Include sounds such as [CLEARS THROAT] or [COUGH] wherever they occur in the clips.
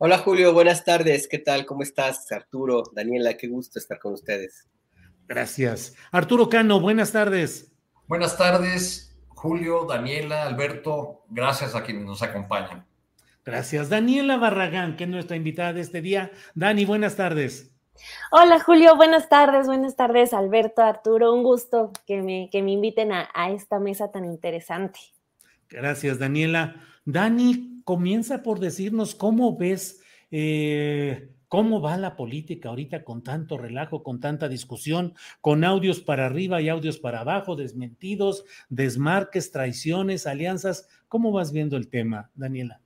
Hola Julio, buenas tardes. ¿Qué tal? ¿Cómo estás? Arturo, Daniela, qué gusto estar con ustedes. Gracias. Arturo Cano, buenas tardes. Buenas tardes, Julio, Daniela, Alberto. Gracias a quienes nos acompañan. Gracias. Daniela Barragán, que es nuestra invitada de este día. Dani, buenas tardes. Hola Julio, buenas tardes, buenas tardes Alberto, Arturo, un gusto que me, que me inviten a, a esta mesa tan interesante. Gracias, Daniela. Dani, comienza por decirnos cómo ves, eh, cómo va la política ahorita con tanto relajo, con tanta discusión, con audios para arriba y audios para abajo, desmentidos, desmarques, traiciones, alianzas. ¿Cómo vas viendo el tema, Daniela?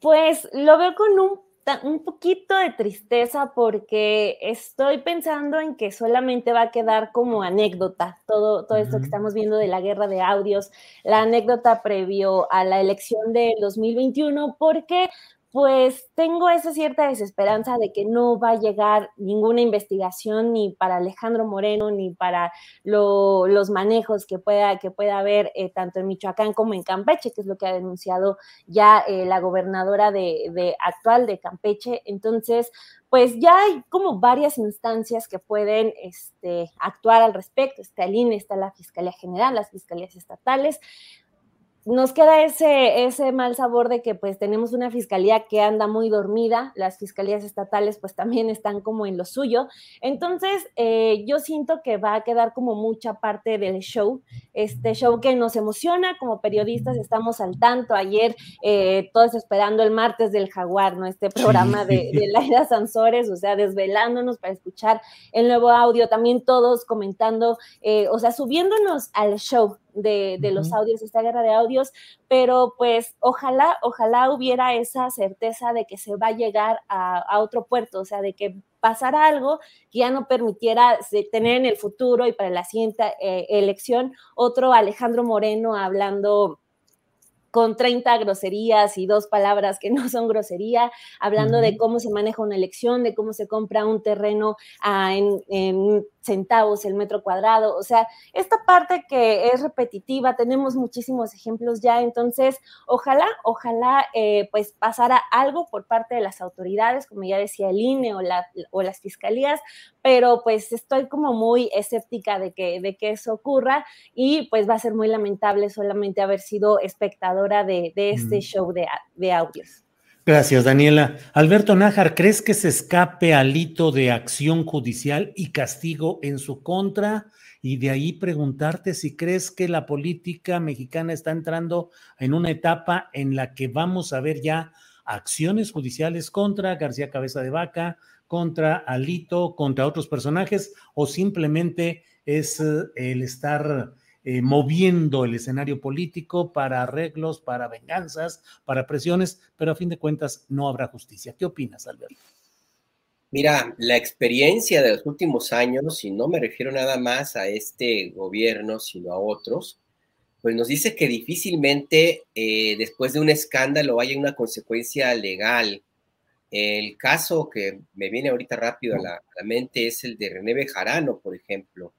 Pues lo veo con un un poquito de tristeza porque estoy pensando en que solamente va a quedar como anécdota todo, todo esto que estamos viendo de la guerra de audios, la anécdota previo a la elección del 2021, porque pues tengo esa cierta desesperanza de que no va a llegar ninguna investigación ni para Alejandro Moreno ni para lo, los manejos que pueda, que pueda haber eh, tanto en Michoacán como en Campeche, que es lo que ha denunciado ya eh, la gobernadora de, de, actual de Campeche. Entonces, pues ya hay como varias instancias que pueden este, actuar al respecto. Está el INE, está la Fiscalía General, las fiscalías estatales nos queda ese, ese mal sabor de que pues tenemos una fiscalía que anda muy dormida, las fiscalías estatales pues también están como en lo suyo, entonces eh, yo siento que va a quedar como mucha parte del show, este show que nos emociona como periodistas, estamos al tanto, ayer eh, todos esperando el martes del jaguar, ¿no? Este programa de, [LAUGHS] de Laida Sansores, o sea, desvelándonos para escuchar el nuevo audio, también todos comentando, eh, o sea, subiéndonos al show, de, de, los audios, esta guerra de audios, pero pues ojalá, ojalá hubiera esa certeza de que se va a llegar a, a otro puerto, o sea, de que pasara algo que ya no permitiera tener en el futuro y para la siguiente eh, elección otro Alejandro Moreno hablando con 30 groserías y dos palabras que no son grosería, hablando uh -huh. de cómo se maneja una elección, de cómo se compra un terreno uh, en, en, centavos el metro cuadrado. O sea, esta parte que es repetitiva, tenemos muchísimos ejemplos ya, entonces ojalá, ojalá eh, pues pasara algo por parte de las autoridades, como ya decía el INE o, la, o las fiscalías, pero pues estoy como muy escéptica de que, de que eso ocurra y pues va a ser muy lamentable solamente haber sido espectadora de, de este mm. show de, de audios. Gracias, Daniela. Alberto Nájar, ¿crees que se escape al hito de acción judicial y castigo en su contra? Y de ahí preguntarte si crees que la política mexicana está entrando en una etapa en la que vamos a ver ya acciones judiciales contra García Cabeza de Vaca, contra Alito, contra otros personajes, o simplemente es el estar eh, moviendo el escenario político para arreglos, para venganzas, para presiones, pero a fin de cuentas no habrá justicia. ¿Qué opinas, Alberto? Mira, la experiencia de los últimos años, y no me refiero nada más a este gobierno, sino a otros, pues nos dice que difícilmente eh, después de un escándalo haya una consecuencia legal. El caso que me viene ahorita rápido a la, a la mente es el de René Bejarano, por ejemplo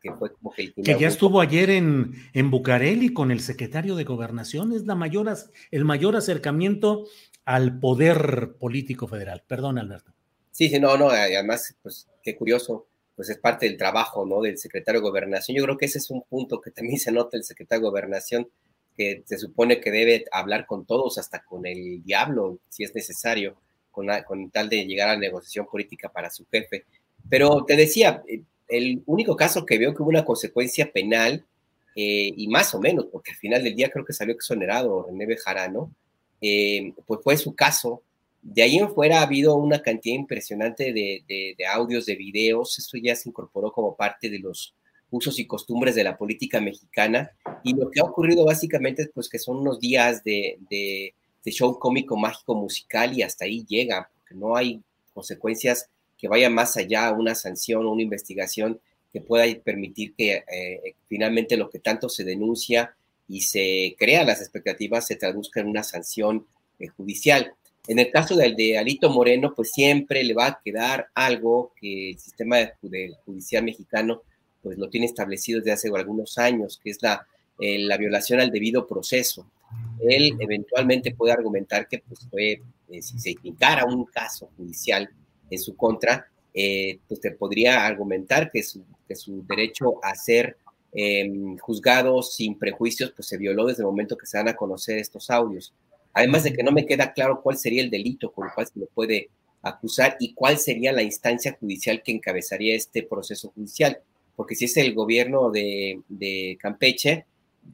que fue como que... que ya estuvo ayer en, en Bucareli con el secretario de Gobernación, es la mayor, el mayor acercamiento al poder político federal. Perdón, Alberto. Sí, sí, no, no, además, pues qué curioso, pues es parte del trabajo, ¿no? Del secretario de Gobernación. Yo creo que ese es un punto que también se nota el secretario de Gobernación, que se supone que debe hablar con todos, hasta con el diablo, si es necesario, con, con tal de llegar a la negociación política para su jefe. Pero te decía, eh, el único caso que veo que hubo una consecuencia penal, eh, y más o menos, porque al final del día creo que salió exonerado René Bejarano, eh, pues fue su caso. De ahí en fuera ha habido una cantidad impresionante de, de, audios, de videos, esto ya se incorporó como parte de los usos y costumbres de la política mexicana, y lo que ha ocurrido básicamente es pues que son unos días de, de show cómico, mágico, musical, y hasta ahí llega, porque no hay consecuencias que vaya más allá una sanción o una investigación que pueda permitir que eh, finalmente lo que tanto se denuncia y se crea las expectativas se traduzca en una sanción eh, judicial. En el caso del de Alito Moreno, pues siempre le va a quedar algo que el sistema judicial mexicano pues lo tiene establecido desde hace algunos años, que es la, eh, la violación al debido proceso. Él eventualmente puede argumentar que pues fue, si se indicara un caso judicial, en su contra, eh, pues te podría argumentar que su, que su derecho a ser em, juzgado sin prejuicios, pues se violó desde el momento que se van a conocer estos audios. Además de que no me queda claro cuál sería el delito con el cual se le puede acusar y cuál sería la instancia judicial que encabezaría este proceso judicial. Porque si es el gobierno de, de Campeche,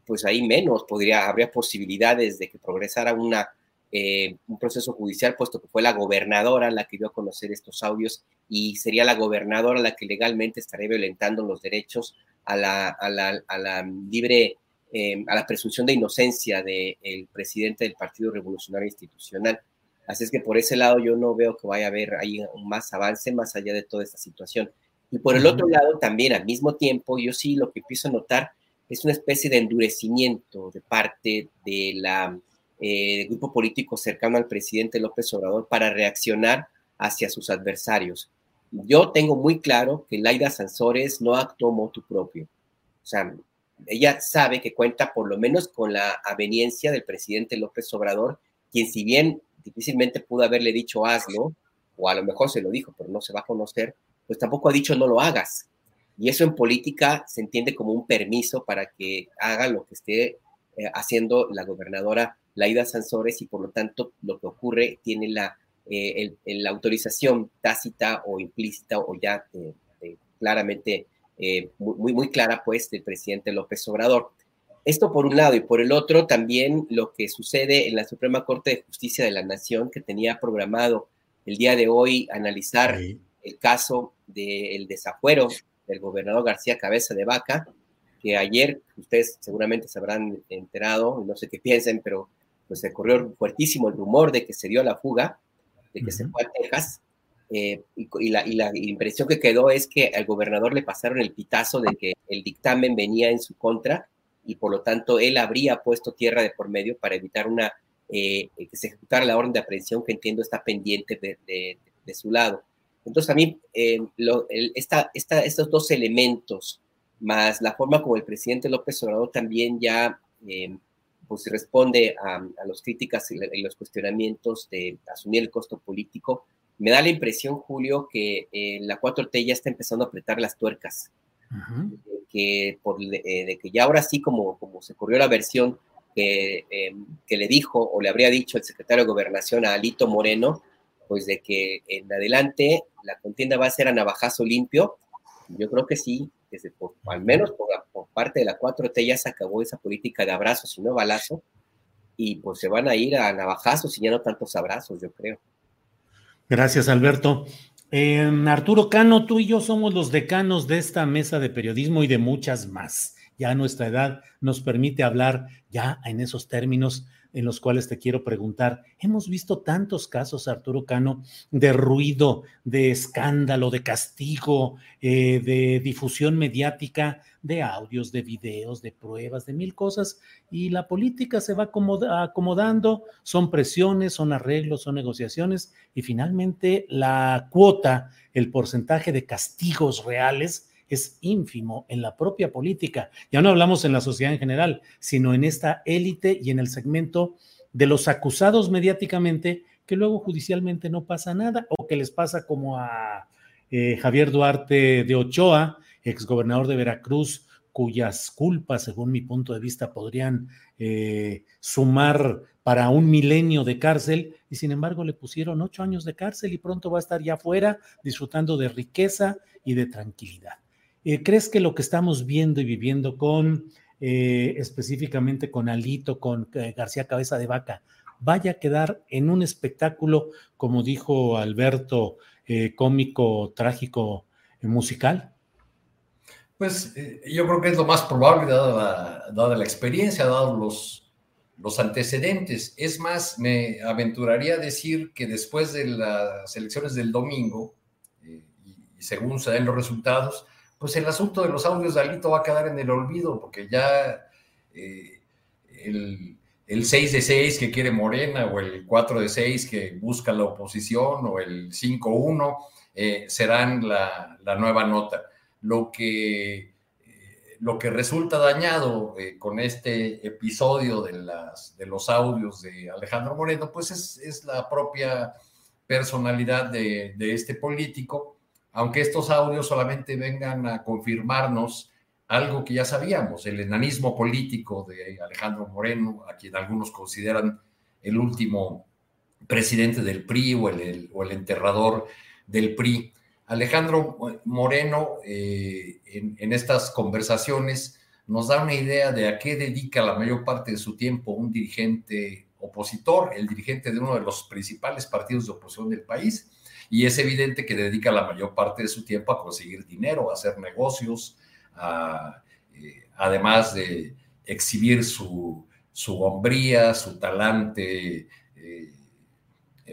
pues ahí menos podría, habría posibilidades de que progresara una eh, un proceso judicial, puesto que fue la gobernadora la que dio a conocer estos audios y sería la gobernadora la que legalmente estaría violentando los derechos a la, a la, a la libre, eh, a la presunción de inocencia del presidente del Partido Revolucionario Institucional. Así es que por ese lado yo no veo que vaya a haber ahí más avance más allá de toda esta situación. Y por el otro lado, también al mismo tiempo, yo sí lo que empiezo a notar es una especie de endurecimiento de parte de la eh, grupo político cercano al presidente López Obrador para reaccionar hacia sus adversarios. Yo tengo muy claro que Laida Sansores no actuó motu propio. O sea, ella sabe que cuenta por lo menos con la aveniencia del presidente López Obrador, quien si bien difícilmente pudo haberle dicho hazlo, o a lo mejor se lo dijo, pero no se va a conocer, pues tampoco ha dicho no lo hagas. Y eso en política se entiende como un permiso para que haga lo que esté eh, haciendo la gobernadora Laida Sansores y por lo tanto lo que ocurre tiene la, eh, la autorización tácita o implícita o ya claramente eh, muy, muy clara pues del presidente López Obrador. Esto por un lado y por el otro también lo que sucede en la Suprema Corte de Justicia de la Nación que tenía programado el día de hoy analizar el caso del desafuero del gobernador García Cabeza de Vaca, que ayer ustedes seguramente se habrán enterado, no sé qué piensen, pero pues se corrió fuertísimo el rumor de que se dio la fuga, de que se fue a Texas, eh, y, la, impresión que quedó es que al gobernador le pasaron el pitazo de que el dictamen venía en su contra y por lo tanto él habría puesto tierra de por medio para evitar una eh, que se ejecutara la orden de aprehensión que entiendo está pendiente de, su lado. Entonces a mí eh, estos dos elementos más la forma como el presidente López Obrador también ya pues responde a, las críticas y, los cuestionamientos de asumir el costo político. Me da la impresión, Julio, que eh, la 4T ya está empezando a apretar las tuercas. que por, eh, de que ya ahora sí, como, como se corrió la versión que, em, que le dijo o le habría dicho el secretario de Gobernación a Alito Moreno, pues de que en adelante la contienda va a ser a navajazo limpio. Yo creo que sí, desde al menos por, parte de la 4T ya se acabó esa política de abrazos y no balazo, y pues se van a ir a navajazos y ya no tantos abrazos, yo creo. Gracias, Alberto. Arturo Cano, tú y yo somos los decanos de esta mesa de periodismo y de muchas más. Ya nuestra edad nos permite hablar ya en esos términos en los cuales te quiero preguntar. Hemos visto tantos casos, Arturo Cano, de ruido, de escándalo, de castigo, eh, de difusión mediática, de audios, de videos, de pruebas, de mil cosas, y la política se va acomodando, son presiones, son arreglos, son negociaciones, y finalmente la cuota, el porcentaje de castigos reales, es ínfimo en la propia política. Ya no hablamos en la sociedad en general, sino en esta élite y en el segmento de los acusados mediáticamente que luego judicialmente no pasa nada o que les pasa como a eh, Javier Duarte de Ochoa, exgobernador de Veracruz, cuyas culpas, según mi punto de vista, podrían eh, sumar para un milenio de cárcel y sin embargo le pusieron ocho años de cárcel y pronto va a estar ya fuera disfrutando de riqueza y de tranquilidad. Eh, ¿Crees que lo que estamos viendo y viviendo con eh, específicamente con Alito, con García Cabeza de Vaca, vaya a quedar en un espectáculo, como dijo Alberto, cómico, trágico, musical? Pues eh, yo creo que es lo más probable, dada la, experiencia, dados los, los antecedentes. Es más, me aventuraría a decir que después de las elecciones del domingo, eh, y, según se den los resultados, pues el asunto de los audios de Alito va a quedar en el olvido, porque ya eh, el, el, 6 de 6 que quiere Morena, o el 4 de 6 que busca la oposición, o el 5-1, serán la, la nueva nota. Lo que, eh, lo que resulta dañado eh, con este episodio de, las, de los audios de Alejandro Moreno, pues es, la propia personalidad de, este político, aunque estos audios solamente vengan a confirmarnos algo que ya sabíamos, el enanismo político de Alejandro Moreno, a quien algunos consideran el último presidente del PRI o el, enterrador del PRI. Alejandro Moreno eh, en, estas conversaciones nos da una idea de a qué dedica la mayor parte de su tiempo un dirigente opositor, el dirigente de uno de los principales partidos de oposición del país, y es evidente que dedica la mayor parte de su tiempo a conseguir dinero, a hacer negocios, eh, además de exhibir su, hombría, su talante eh,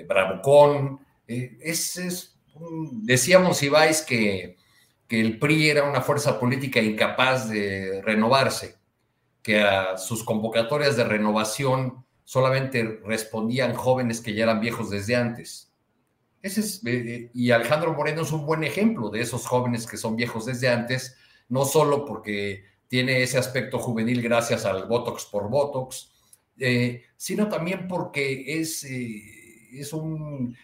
bravucón. es, es decíamos, Ibáis, que, que el PRI era una fuerza política incapaz de renovarse, que a sus convocatorias de renovación solamente respondían jóvenes que ya eran viejos desde antes. Ese es, eh, eh, y Alejandro Moreno es un buen ejemplo de esos jóvenes que son viejos desde antes, no solo porque tiene ese aspecto juvenil gracias al Botox por Botox, eh, sino también porque es, es un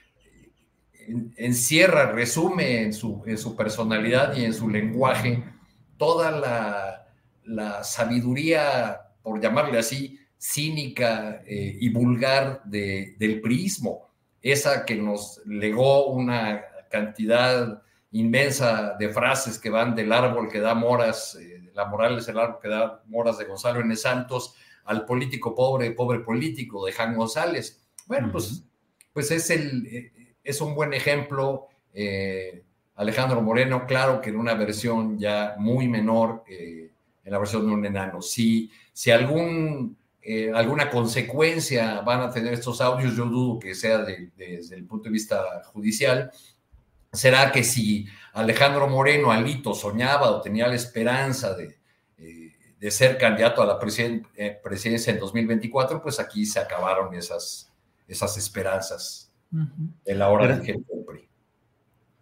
encierra, resume en su, en su personalidad y en su lenguaje toda la, sabiduría, por llamarle así, cínica y vulgar del priismo, esa que nos legó una cantidad inmensa de frases que van del árbol que da moras, eh, la moral es el árbol que da moras de Gonzalo N. Santos, al político pobre, pobre político de Jan González. Bueno, pues, pues es el, eh, es un buen ejemplo. Eh, Alejandro Moreno, claro que en una versión ya muy menor, en la versión de un enano. Si, si algún, eh, alguna consecuencia van a tener estos audios, yo dudo que sea desde el punto de vista judicial, será que si Alejandro Moreno, Alito, soñaba o tenía la esperanza de, de ser candidato a la presidencia en 2024, pues aquí se acabaron esas, esas esperanzas en la hora Gracias. del PRI.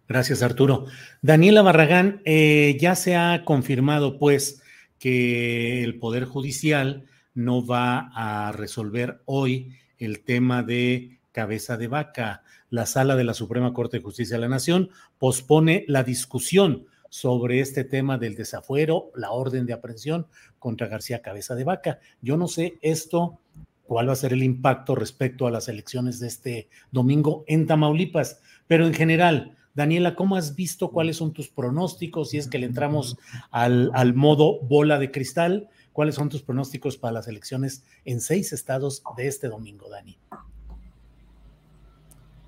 Gracias, Arturo. Daniela Barragán, eh, ya se ha confirmado, pues, que el Poder Judicial no va a resolver hoy el tema de cabeza de vaca. La sala de la Suprema Corte de Justicia de la Nación pospone la discusión sobre este tema del desafuero, la orden de aprehensión contra García Cabeza de Vaca. Yo no sé esto cuál va a ser el impacto respecto a las elecciones de este domingo en Tamaulipas. Pero en general, Daniela, ¿cómo has visto cuáles son tus pronósticos? Si es que le entramos al, al modo bola de cristal, ¿cuáles son tus pronósticos para las elecciones en seis estados de este domingo, Dani?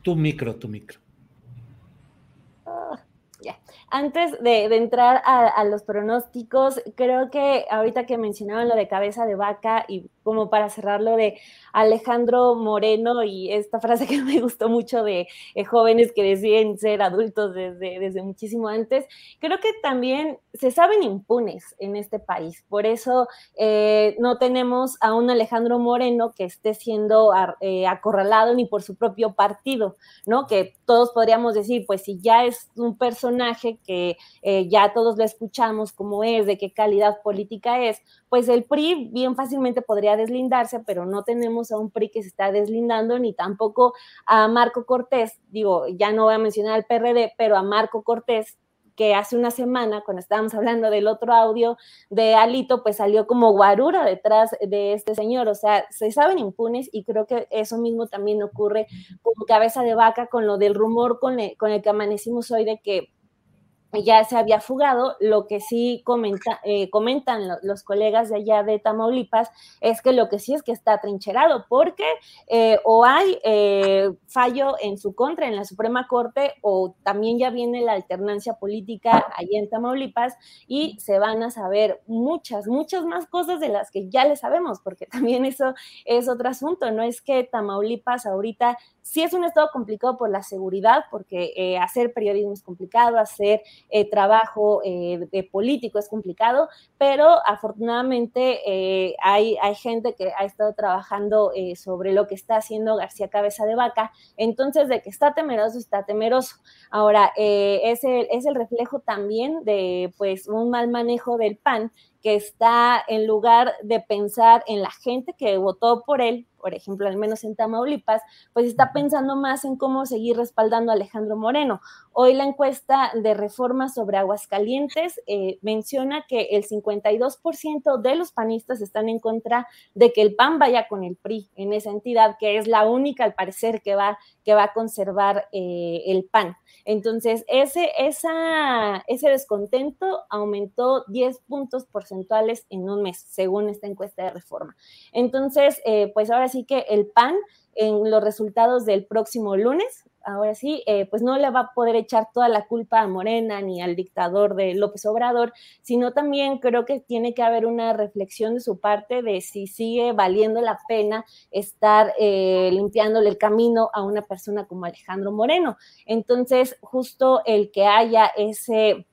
Tu micro, tu micro. Antes de, entrar a, los pronósticos, creo que ahorita que mencionaban lo de cabeza de vaca y como para cerrar lo de Alejandro Moreno y esta frase que [LAUGHS] me gustó mucho de eh, jóvenes que deciden ser adultos desde, desde muchísimo antes, creo que también se saben impunes en este país. Por eso eh, no tenemos a un Alejandro Moreno que esté siendo eh, acorralado ni por su propio partido, ¿no? Que todos podríamos decir, pues si ya es un personaje, que ya todos lo escuchamos cómo es, de qué calidad política es, pues el PRI bien fácilmente podría deslindarse, pero no tenemos a un PRI que se está deslindando, ni tampoco a Marco Cortés, digo, ya no voy a mencionar al PRD, pero a Marco Cortés, que hace una semana, cuando estábamos hablando del otro audio de Alito, pues salió como guarura detrás de este señor. O sea, se saben impunes y creo que eso mismo también ocurre con cabeza de vaca, con lo del rumor con con el que amanecimos hoy de que ya se había fugado. Lo que sí comenta, eh, comentan los colegas de allá de Tamaulipas es que lo que sí es que está trincherado, porque eh, o hay eh, fallo en su contra en la Suprema Corte, o también ya viene la alternancia política allá en Tamaulipas y se van a saber muchas, muchas más cosas de las que ya le sabemos, porque [LAUGHS] también eso es otro asunto. No es que Tamaulipas ahorita sí es un estado complicado por la seguridad, porque hacer periodismo es complicado, hacer eh, trabajo eh, de político es complicado, pero afortunadamente eh, hay, hay gente que ha estado trabajando sobre lo que está haciendo García Cabeza de Vaca, entonces de que está temeroso, está temeroso. Ahora, es el, es el reflejo también de pues un mal manejo del PAN que está en lugar de pensar en la gente que votó por él, por ejemplo, al menos en Tamaulipas, pues está pensando más en cómo seguir respaldando a Alejandro Moreno. Hoy la encuesta de reforma sobre Aguascalientes eh, menciona que el 52% de los panistas están en contra de que el PAN vaya con el PRI en esa entidad, que es la única, al parecer, que va, que va a conservar eh, el PAN. Entonces, ese, esa, ese descontento aumentó 10 puntos porcentuales en un mes, según esta encuesta de reforma. Entonces, eh, pues ahora sí que el PAN en los resultados del próximo lunes, ahora sí, eh, pues no le va a poder echar toda la culpa a Morena ni al dictador de López Obrador, sino también creo que tiene que haber una reflexión de su parte de si sigue valiendo la pena estar eh, limpiándole el camino a una persona como Alejandro Moreno. Entonces, justo el que haya ese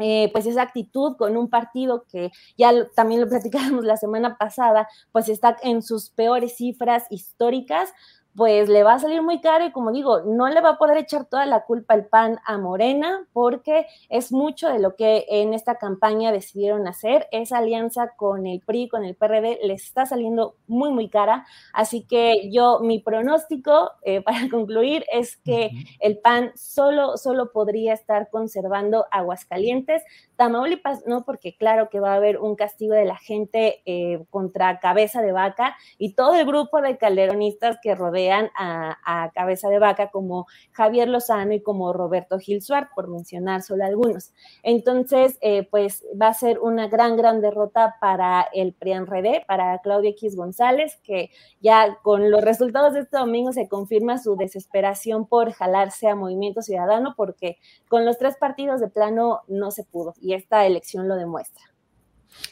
eh, pues esa actitud con un partido que ya también lo [LAUGHS] platicábamos la semana pasada, pues está en sus peores cifras históricas, pues le va a salir muy caro y como digo, no le va a poder echar toda la culpa al PAN a Morena porque es mucho de lo que en esta campaña decidieron hacer. Esa alianza con el PRI, con el PRD, les está saliendo muy, muy cara. Así que yo, mi pronóstico eh, [LAUGHS] para concluir es que el PAN solo, solo podría estar conservando Aguascalientes. Tamaulipas no, porque claro que va a haber un castigo de la gente eh, contra cabeza de vaca y todo el grupo de calderonistas que a, cabeza de vaca como Javier Lozano y como Roberto Gil Suárez, por mencionar solo algunos. Entonces, eh, pues va a ser una gran, gran derrota para el PRIAN-RD, para Claudia X González, que ya con los resultados de este domingo se confirma su desesperación por jalarse a Movimiento Ciudadano, porque con los tres partidos de plano no se pudo, y esta elección lo demuestra.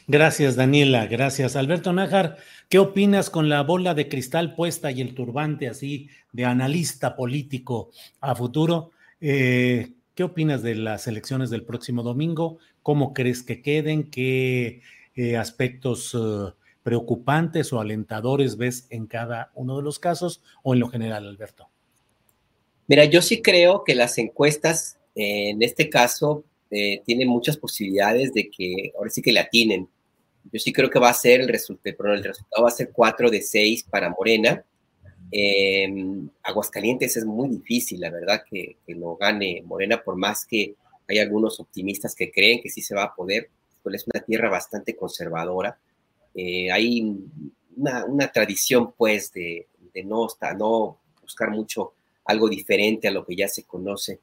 Gracias, Daniela. Gracias. Alberto Nájar, ¿qué opinas con la bola de cristal puesta y el turbante así de analista político a futuro? Eh, ¿Qué opinas de las elecciones del próximo domingo? ¿Cómo crees que queden? ¿Qué eh, aspectos eh, preocupantes o alentadores ves en cada uno de los casos o en lo general, Alberto? Mira, yo sí creo que las encuestas en este caso eh, tiene muchas posibilidades de que ahora sí que la tienen. Yo sí creo que va a ser el resultado, pero el resultado va a ser 4 de 6 para Morena. Em, Aguascalientes es muy difícil, la verdad, que, lo gane Morena, por más que hay algunos optimistas que creen que sí se va a poder, pues es una tierra bastante conservadora. Eh, hay una, tradición, pues, de, de no, no buscar mucho algo diferente a lo que ya se conoce.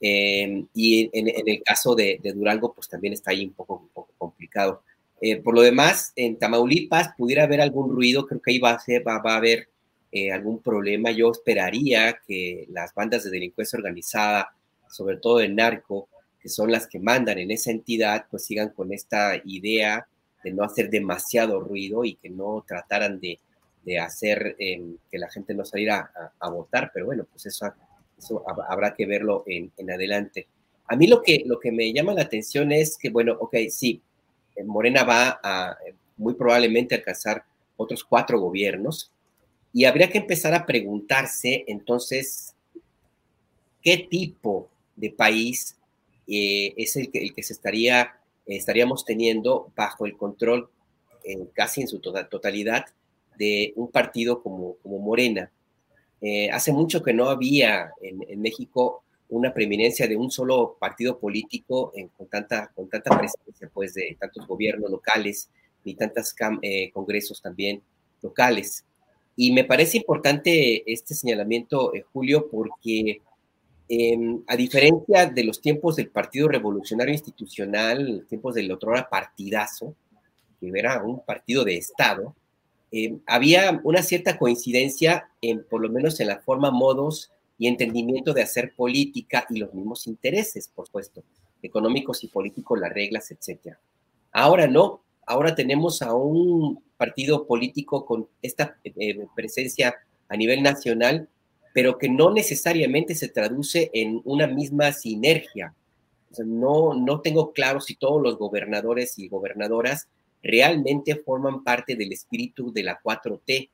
Em, y en, el caso de, Durango, pues también está ahí un poco, complicado. Eh, por lo demás, en Tamaulipas pudiera haber algún ruido, creo que ahí va a, va, a haber eh, algún problema. Yo esperaría que las bandas de delincuencia organizada, sobre todo de narco, que son las que mandan en esa entidad, pues sigan con esta idea de no hacer demasiado ruido y que no trataran de, de hacer em, que la gente no saliera a, a, votar, pero bueno, pues eso eso habrá que verlo en, adelante. A mí lo que, lo que me llama la atención es que, bueno, ok, sí, eh, Morena va a eh, muy probablemente alcanzar otros cuatro gobiernos y habría que empezar a preguntarse entonces qué tipo de país eh, es el que, el que se estaría, estaríamos teniendo bajo el control casi en su tota-, totalidad de un partido como, como Morena. Hace mucho que no había en, en México una preeminencia de un solo partido político con, tanta, con tanta presencia pues, de tantos gobiernos locales ni tantos eh, congresos también locales. Y me parece importante este señalamiento, eh, Julio, porque em, a diferencia de los tiempos del Partido Revolucionario Institucional, tiempos del otro partidazo, que era un partido de Estado, em, había una cierta coincidencia, en, por lo menos en la forma, modos y entendimiento de hacer política y los mismos intereses, por supuesto, económicos y políticos, las reglas, etc. Ahora no, ahora tenemos a un partido político con esta eh, presencia a nivel nacional, pero que no necesariamente se traduce en una misma sinergia. no, no tengo claro si todos los gobernadores y gobernadoras realmente forman parte del espíritu de la 4T.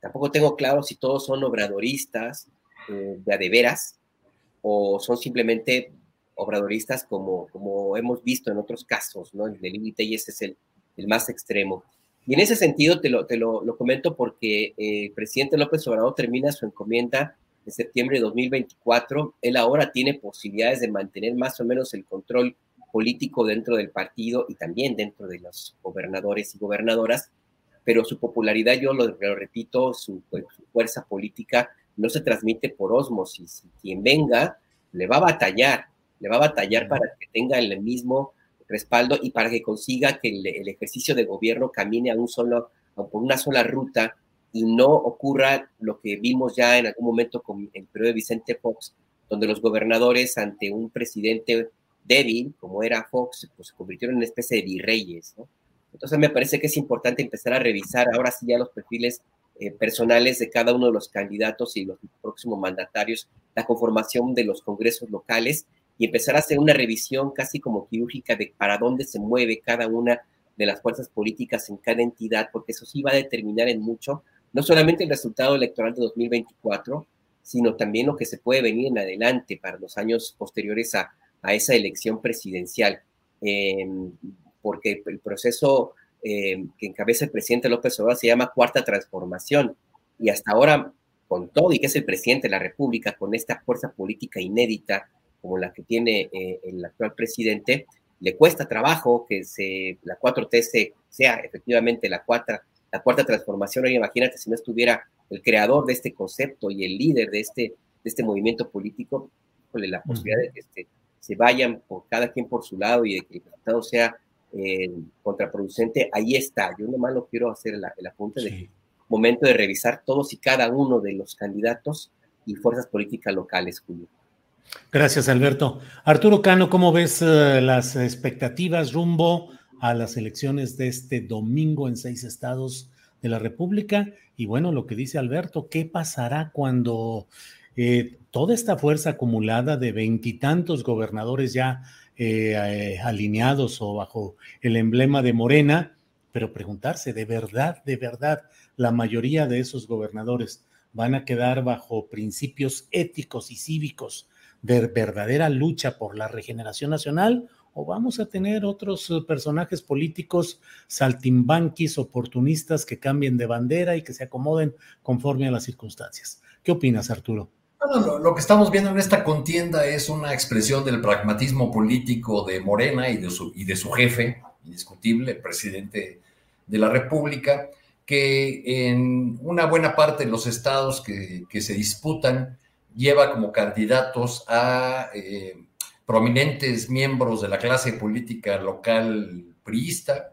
Tampoco tengo claro si todos son obradoristas, eh, de veras o son simplemente obradoristas como, como hemos visto en otros casos, ¿no? El límite y ese es el, el, más extremo. Y en ese sentido te lo, te lo, lo comento porque eh, el presidente López Obrador termina su encomienda en septiembre de 2024. Él ahora tiene posibilidades de mantener más o menos el control político dentro del partido y también dentro de los gobernadores y gobernadoras, pero su popularidad, yo lo, lo repito, su, su fuerza política no se transmite por osmosis. Quien venga le va a batallar, le va a batallar para que tenga el mismo respaldo y para que consiga que el, ejercicio de gobierno camine a un solo, por una sola ruta y no ocurra lo que vimos ya en algún momento con el periodo de Vicente Fox, donde los gobernadores ante un presidente débil, como era Fox, pues se convirtieron en una especie de virreyes, Entonces me parece que es importante empezar a revisar ahora sí ya los perfiles eh, personales de cada uno de los candidatos y los próximos mandatarios, la conformación de los congresos locales y empezar a hacer una revisión casi como quirúrgica de para dónde se mueve cada una de las fuerzas políticas en cada entidad, porque eso sí va a determinar en mucho, no solamente el resultado electoral de 2024, sino también lo que se puede venir en adelante para los años posteriores a, a esa elección presidencial, eh, porque el proceso eh, que encabeza el presidente López Obrador se llama Cuarta Transformación. Y hasta ahora, con todo y que es el presidente de la República, con esta fuerza política inédita como la que tiene eh, el actual presidente, le cuesta trabajo que se, la 4T sea efectivamente la cuarta, la cuarta transformación. Oye, imagínate si no estuviera el creador de este concepto y el líder de este, de este movimiento político, con la posibilidad de que este, se vayan por cada quien por su lado y de que el resultado sea eh, contraproducente, ahí está. Yo nomás lo quiero hacer el, el apunte de momento de revisar todos y cada uno de los candidatos y fuerzas políticas locales, Julio. Gracias, Alberto. Arturo Cano, ¿cómo ves uh, las expectativas rumbo a las elecciones de este domingo en seis estados de la República? Y bueno, lo que dice Alberto, ¿qué pasará cuando eh, toda esta fuerza acumulada de veintitantos gobernadores ya eh, eh, alineados o bajo el emblema de Morena, pero preguntarse, ¿de verdad, de verdad, la mayoría de esos gobernadores van a quedar bajo principios éticos y cívicos de verdadera lucha por la regeneración nacional? ¿O vamos a tener otros eh, personajes políticos saltimbanquis, oportunistas que cambien de bandera y que se acomoden conforme a las circunstancias? ¿Qué opinas, Arturo? Lo, que estamos viendo en esta contienda es una expresión del pragmatismo político de Morena y de su, y de su jefe, indiscutible, presidente de la República, que en una buena parte de los estados que, se disputan lleva como candidatos a eh, prominentes miembros de la clase política local priista,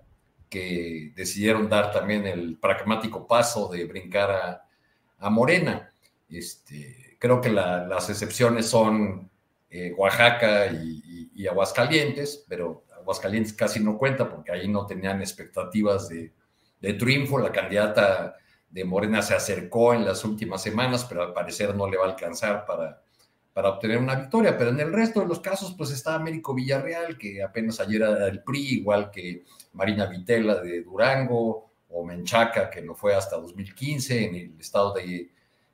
que decidieron dar también el pragmático paso de brincar a, a Morena. Este, Creo que las excepciones son eh, Oaxaca y, Aguascalientes, pero Aguascalientes casi no cuenta porque ahí no tenían expectativas de, triunfo. La candidata de Morena se acercó en las últimas semanas, pero al parecer no le va a alcanzar para, obtener una victoria. Pero en el resto de los casos, pues está Américo Villarreal, que apenas ayer era el PRI, igual que Marina Vitela de Durango, o Menchaca, que no fue hasta 2015 en el estado de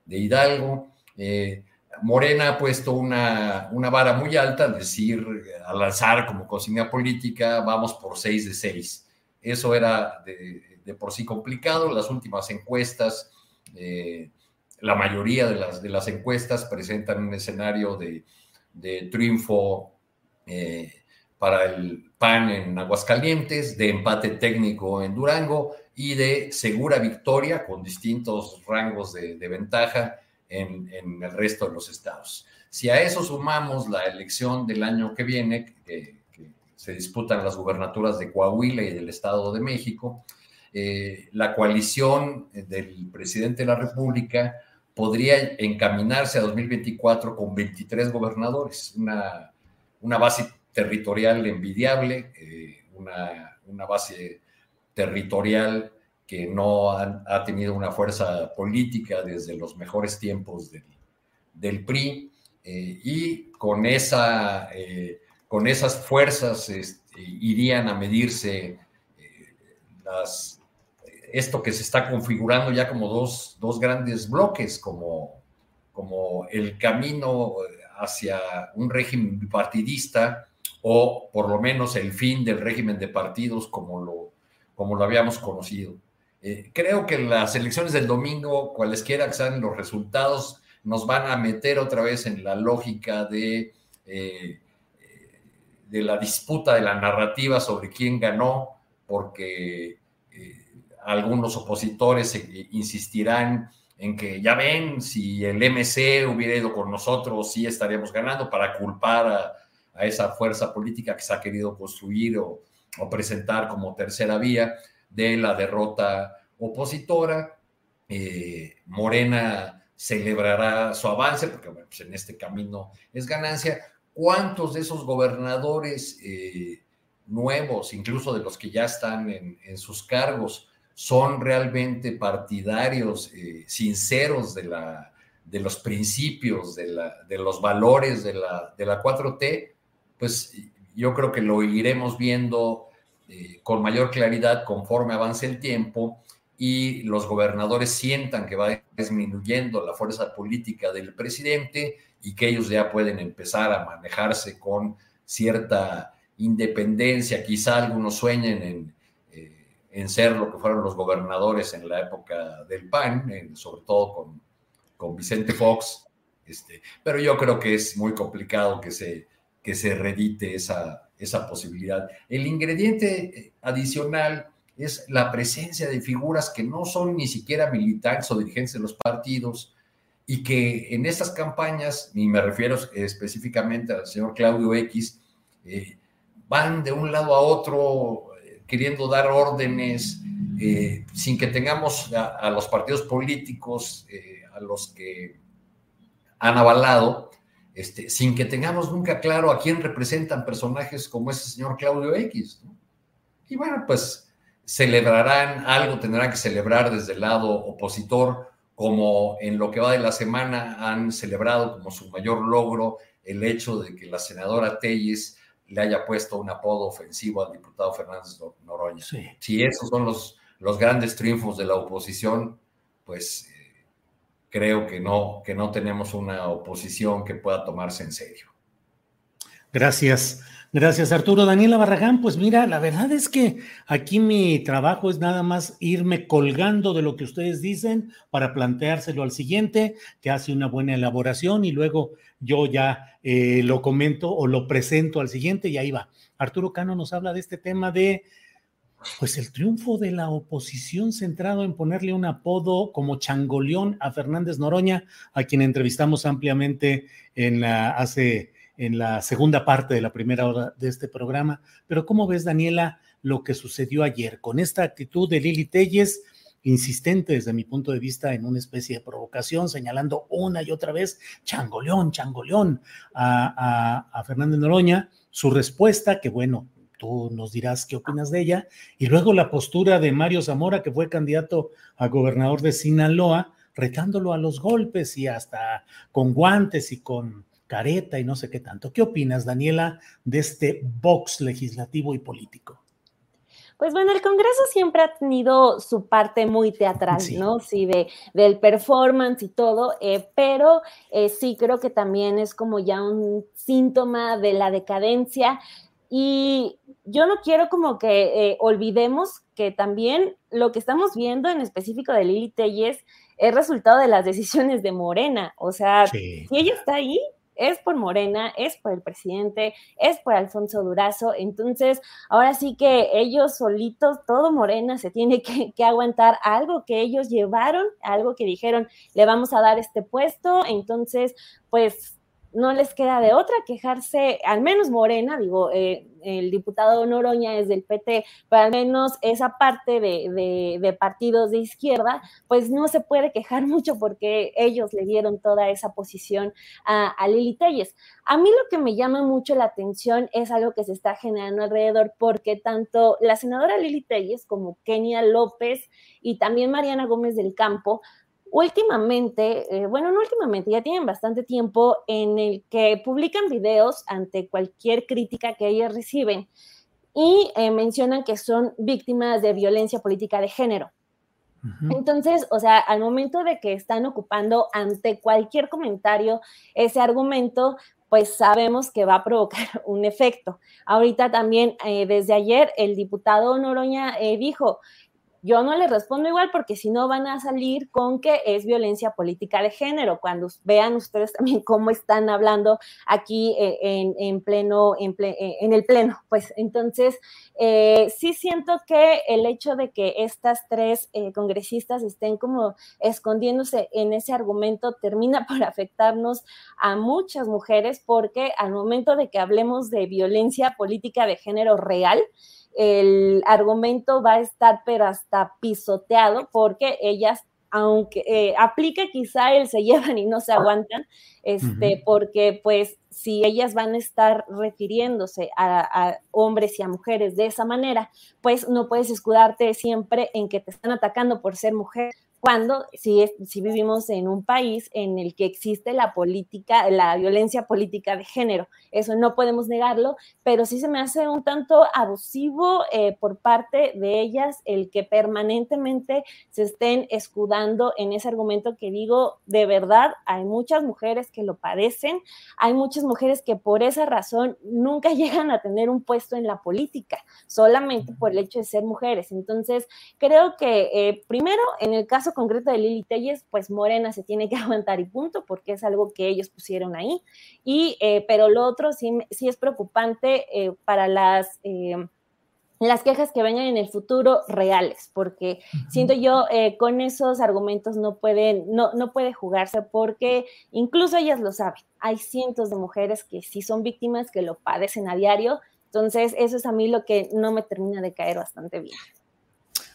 Hidalgo. Eh, Morena ha puesto una, una, vara muy alta, es decir, al lanzar como consigna política, vamos por seis de seis. Eso era de, por sí complicado. Las últimas encuestas, eh, la mayoría de las, de las encuestas presentan un escenario de, de triunfo eh, para el PAN en Aguascalientes, de empate técnico en Durango y de segura victoria con distintos rangos de ventaja en, en, el resto de los estados. Si a eso sumamos la elección del año que viene, que, que se disputan las gubernaturas de Coahuila y del Estado de México, eh, la coalición del presidente de la República podría encaminarse a 2024 con 23 gobernadores, una, una base territorial envidiable, eh, una, una, base territorial que no ha, ha, tenido una fuerza política desde los mejores tiempos del, del PRI, eh, y con, esa, eh, con esas fuerzas este, irían a medirse eh, las, esto que se está configurando ya como dos, dos grandes bloques, como, como el camino hacia un régimen bipartidista o por lo menos el fin del régimen de partidos como lo, como lo habíamos conocido. Eh, creo que las elecciones del domingo, cualesquiera que sean los resultados, nos van a meter otra vez en la lógica de, eh, de la disputa de la narrativa sobre quién ganó, porque eh, algunos opositores insistirán en que ya ven, si el MC hubiera ido con nosotros, sí estaríamos ganando para culpar a, esa fuerza política que se ha querido construir o, presentar como tercera vía de la derrota opositora. Eh, Morena celebrará su avance, porque bueno, pues en este camino es ganancia. ¿Cuántos de esos gobernadores eh, nuevos, incluso de los que ya están en, en sus cargos, son realmente partidarios eh, sinceros de, la, de, los principios, de, la, de los valores de la, de la 4T, pues yo creo que lo iremos viendo eh, con mayor claridad conforme avance el tiempo y los gobernadores sientan que va disminuyendo la fuerza política del presidente y que ellos ya pueden empezar a manejarse con cierta independencia. Quizá algunos sueñen en, eh, en ser lo que fueron los gobernadores en la época del PAN, sobre todo con, con Vicente Fox, este, pero yo creo que es muy complicado que se que se redite esa, esa posibilidad. El ingrediente eh, adicional es la presencia de figuras que no son ni siquiera militantes o dirigentes de los partidos y que en estas campañas, y me refiero específicamente al señor Claudio X, eh, van de un lado a otro eh, queriendo dar órdenes eh, sin que tengamos a, a los partidos políticos eh, a los que han avalado, este, sin que tengamos nunca claro a quién representan personajes como ese señor Claudio X. ¿no? Y bueno, pues celebrarán algo, tendrán que celebrar desde el lado opositor, como en lo que va de la semana han celebrado como su mayor logro el hecho de que la senadora Telles le haya puesto un apodo ofensivo al diputado Fernández Noroña. Sí. Si esos son los, los grandes triunfos de la oposición, pues creo que no, que no tenemos una oposición que pueda tomarse en serio. Gracias. Gracias, Arturo. Daniela Barragán, pues mira, la verdad es que aquí mi trabajo es nada más irme colgando de lo que ustedes dicen para planteárselo al siguiente, que hace una buena elaboración y luego yo ya eh, lo comento o lo presento al siguiente y ahí va. Arturo Cano nos habla de este tema de pues el triunfo de la oposición centrado en ponerle un apodo como changoleón a Fernández Noroña, a quien entrevistamos ampliamente en la, hace, en la segunda parte de la primera hora de este programa. Pero ¿cómo ves, Daniela, lo que sucedió ayer con esta actitud de Lili Telles? insistente desde mi punto de vista en una especie de provocación, señalando una y otra vez changoleón, changoleón a, a, a Fernández Noroña, su respuesta, que bueno, tú nos dirás qué opinas de ella. Y luego la postura de Mario Zamora, que fue candidato a gobernador de Sinaloa, retándolo a los golpes y hasta con guantes y con careta y no sé qué tanto. ¿Qué opinas, Daniela, de este box legislativo y político? Pues bueno, el Congreso siempre ha tenido su parte muy teatral, ¿no? Sí, de, del performance y todo, eh, pero eh, sí creo que también es como ya un síntoma de la decadencia. Y yo no quiero como que eh, olvidemos que también lo que estamos viendo en específico de Lili Telles es resultado de las [LAUGHS] decisiones de Morena. O sea, si ella está ahí, es por Morena, es por el presidente, es por Alfonso Durazo. Entonces, ahora sí que ellos solitos, todo Morena se tiene que, aguantar algo que ellos llevaron, algo que dijeron, le vamos a dar este puesto. Entonces, pues no les queda de otra quejarse, al menos Morena, digo, eh, el diputado Noroña es del PT, pero al menos esa parte de, partidos de izquierda, pues no se puede quejar [LAUGHS] mucho porque ellos le dieron toda esa posición a, a Lili Telles. A mí lo que me llama mucho la atención es algo que se está generando alrededor, porque tanto la senadora Lili Telles como Kenia López y también Mariana Gómez del Campo, últimamente, eh, bueno, no últimamente, ya tienen bastante tiempo en el que publican videos ante cualquier crítica que ellas reciben y eh, mencionan que son víctimas de violencia política de género. Entonces, o sea, al momento de que están ocupando ante cualquier comentario ese argumento, pues sabemos que va a provocar [LAUGHS] un efecto. Ahorita también, eh, desde ayer, el diputado Noroña dijo, yo no les respondo igual porque si no van a salir con que es violencia política de género. Cuando vean ustedes también cómo están hablando aquí eh, en, pleno, en, eh, en, el pleno, pues entonces eh, sí siento que el hecho de que estas tres congresistas estén como escondiéndose en ese argumento termina [LAUGHS] por afectarnos a muchas mujeres porque al momento de que hablemos de violencia política de género real, el argumento va a estar pero hasta pisoteado porque ellas aunque eh, aplique quizá el se [LAUGHS] llevan y no se aguantan, este, porque pues si ellas van a estar refiriéndose a, a, hombres y a mujeres de esa manera, pues no puedes escudarte siempre en que te están atacando por ser mujer, cuando si, si vivimos en un país en el que existe la política, la violencia política de género. Eso no podemos negarlo, pero sí se me hace un tanto abusivo eh, por parte de ellas el que permanentemente se estén escudando en ese argumento que digo, de verdad, hay muchas mujeres que lo padecen, hay muchas mujeres que por esa razón nunca [LAUGHS] llegan a tener un puesto en la política, solamente por el hecho de ser mujeres. Entonces, creo que eh, primero, en el caso concreto de Lili Telles, pues Morena se tiene que [LAUGHS] aguantar y punto, porque es algo que ellos pusieron ahí. Y, eh, pero lo otro sí, sí es preocupante eh, para las... Eh, las quejas que vengan en el futuro reales, porque siento yo con esos argumentos no pueden, no, no puede jugarse porque incluso ellas lo saben. Hay cientos de mujeres que sí son víctimas, que lo padecen a diario. Entonces, eso es a mí lo que no me termina de caer bastante bien.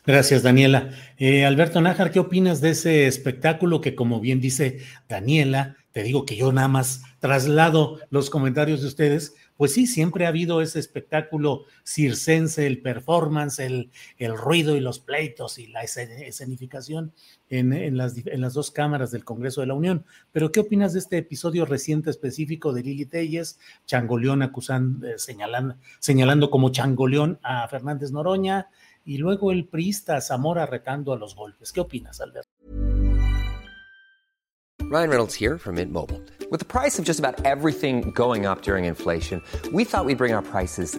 Gracias, Daniela. Eh, Alberto Nájar, ¿qué opinas de ese espectáculo que, como bien dice Daniela, te digo que yo nada más traslado los comentarios de ustedes? Pues sí, siempre ha habido ese espectáculo circense, el performance, el, el ruido y los pleitos y la escenificación en, las, en, las, dos cámaras del Congreso de la Unión. Pero, ¿qué opinas de este episodio reciente específico de Lili Telles, Changoleón acusando, eh, señalando, señalando como Changoleón a Fernández Noroña? Y luego el priista Zamora retando a los golpes. ¿Qué opinas, Alberto? Ryan Reynolds here from Mint Mobile. With the price of just about everything going up during inflation, we thought we'd bring our prices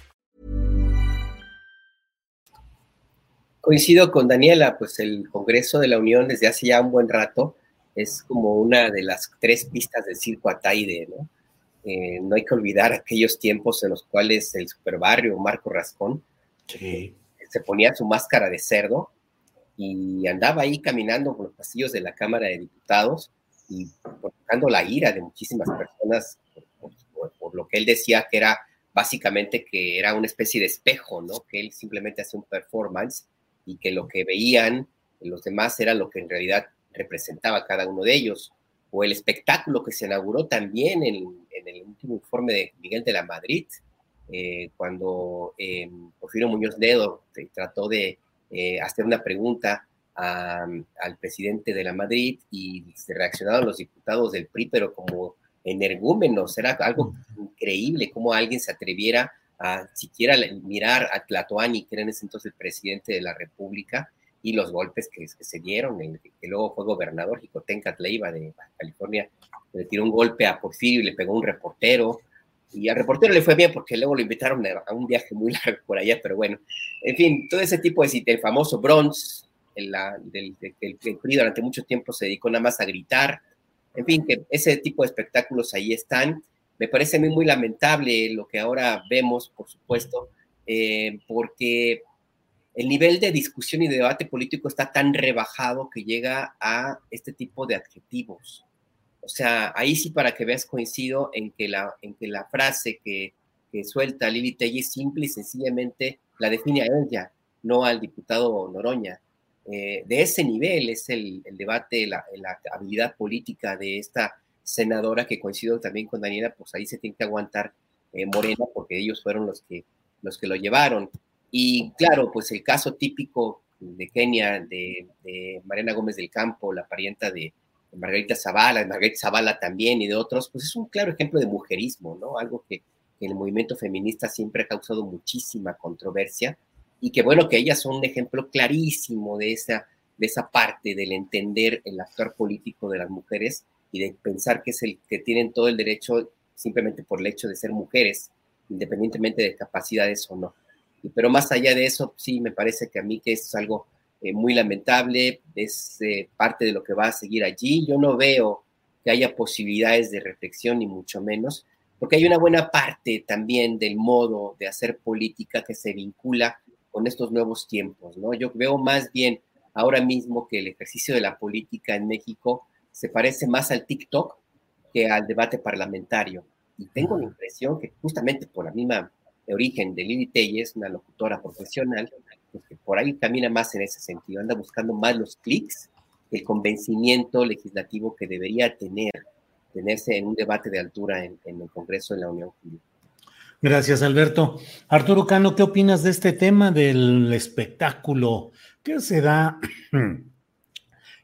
Coincido con Daniela, pues el Congreso de la Unión desde hace ya un buen rato es como una de las tres pistas del circo Ataide, ¿no? Eh, no hay que olvidar aquellos tiempos en los cuales el superbarrio Marco Rascón se ponía su máscara de cerdo y andaba ahí caminando por los pasillos de la Cámara de Diputados y provocando la ira de muchísimas personas por, lo que él decía que era básicamente que era una especie de espejo, ¿no? Que él simplemente hacía un performance y que lo que veían los demás era lo que en realidad representaba cada uno de ellos. O el espectáculo que se inauguró también en, el último informe de Miguel de la Madrid, eh, cuando eh, Porfirio Muñoz Ledo trató de eh, hacer una pregunta al presidente de la Madrid y se reaccionaron los diputados del PRI, pero como energúmenos, era algo increíble cómo alguien se atreviera a siquiera mirar a Tlatoani, que era en entonces el presidente de la República, y los golpes que, se dieron, que luego fue gobernador, Jicotenca Tleiva de California, le tiró un golpe a Porfirio y le pegó un reportero, y al reportero le fue bien porque luego lo invitaron a un viaje muy [LAUGHS] largo por allá, pero bueno, en fin, todo ese tipo de el famoso Bronx, el, del, el, PRI durante mucho tiempo se dedicó nada más a gritar, en fin, que ese tipo de espectáculos ahí están. Me parece a mí muy lamentable lo que ahora vemos, por supuesto, eh, porque el nivel de discusión y de debate político está tan rebajado que llega a este tipo de adjetivos. O sea, ahí sí para que veas coincido en que la, en que la frase que, suelta Lili Telles simple y sencillamente la define a ella, no al diputado Noroña. Eh, de ese nivel es el, debate, la, habilidad política de esta senadora que coincido también con Daniela, pues ahí se tiene que aguantar eh, Morena porque ellos fueron los que, los que lo llevaron. Y claro, pues el caso típico de Kenia, de, de Mariana Gómez del Campo, la parienta de, Margarita Zavala, Margarita Zavala también y de otros, pues es un claro ejemplo de mujerismo, ¿no? Algo que, en el movimiento feminista siempre ha causado muchísima controversia y que bueno, que ellas son un ejemplo clarísimo de esa, de esa parte del entender el actor político de las mujeres y de pensar que es el que tienen todo el derecho simplemente por el hecho de ser mujeres, independientemente de capacidades o no. Pero más allá de eso, sí, me parece que a mí que es algo eh, muy lamentable, es eh, parte de lo que va a seguir allí. Yo no veo que haya posibilidades de reflexión, ni mucho menos, porque hay una buena parte también del modo de hacer política que se vincula con estos nuevos tiempos, ¿no? Yo veo más bien ahora mismo que el ejercicio de la política en México se parece más al TikTok que al debate parlamentario. Y tengo la impresión que justamente por la misma origen de Lili Telles, una locutora profesional, pues que por ahí camina más en ese sentido, anda buscando más los clics, el convencimiento legislativo que debería tener, tenerse en un debate de altura en, el Congreso de la Unión Gracias, Alberto. Arturo Cano, ¿qué opinas de este tema del espectáculo que se da [CLEARS THROAT]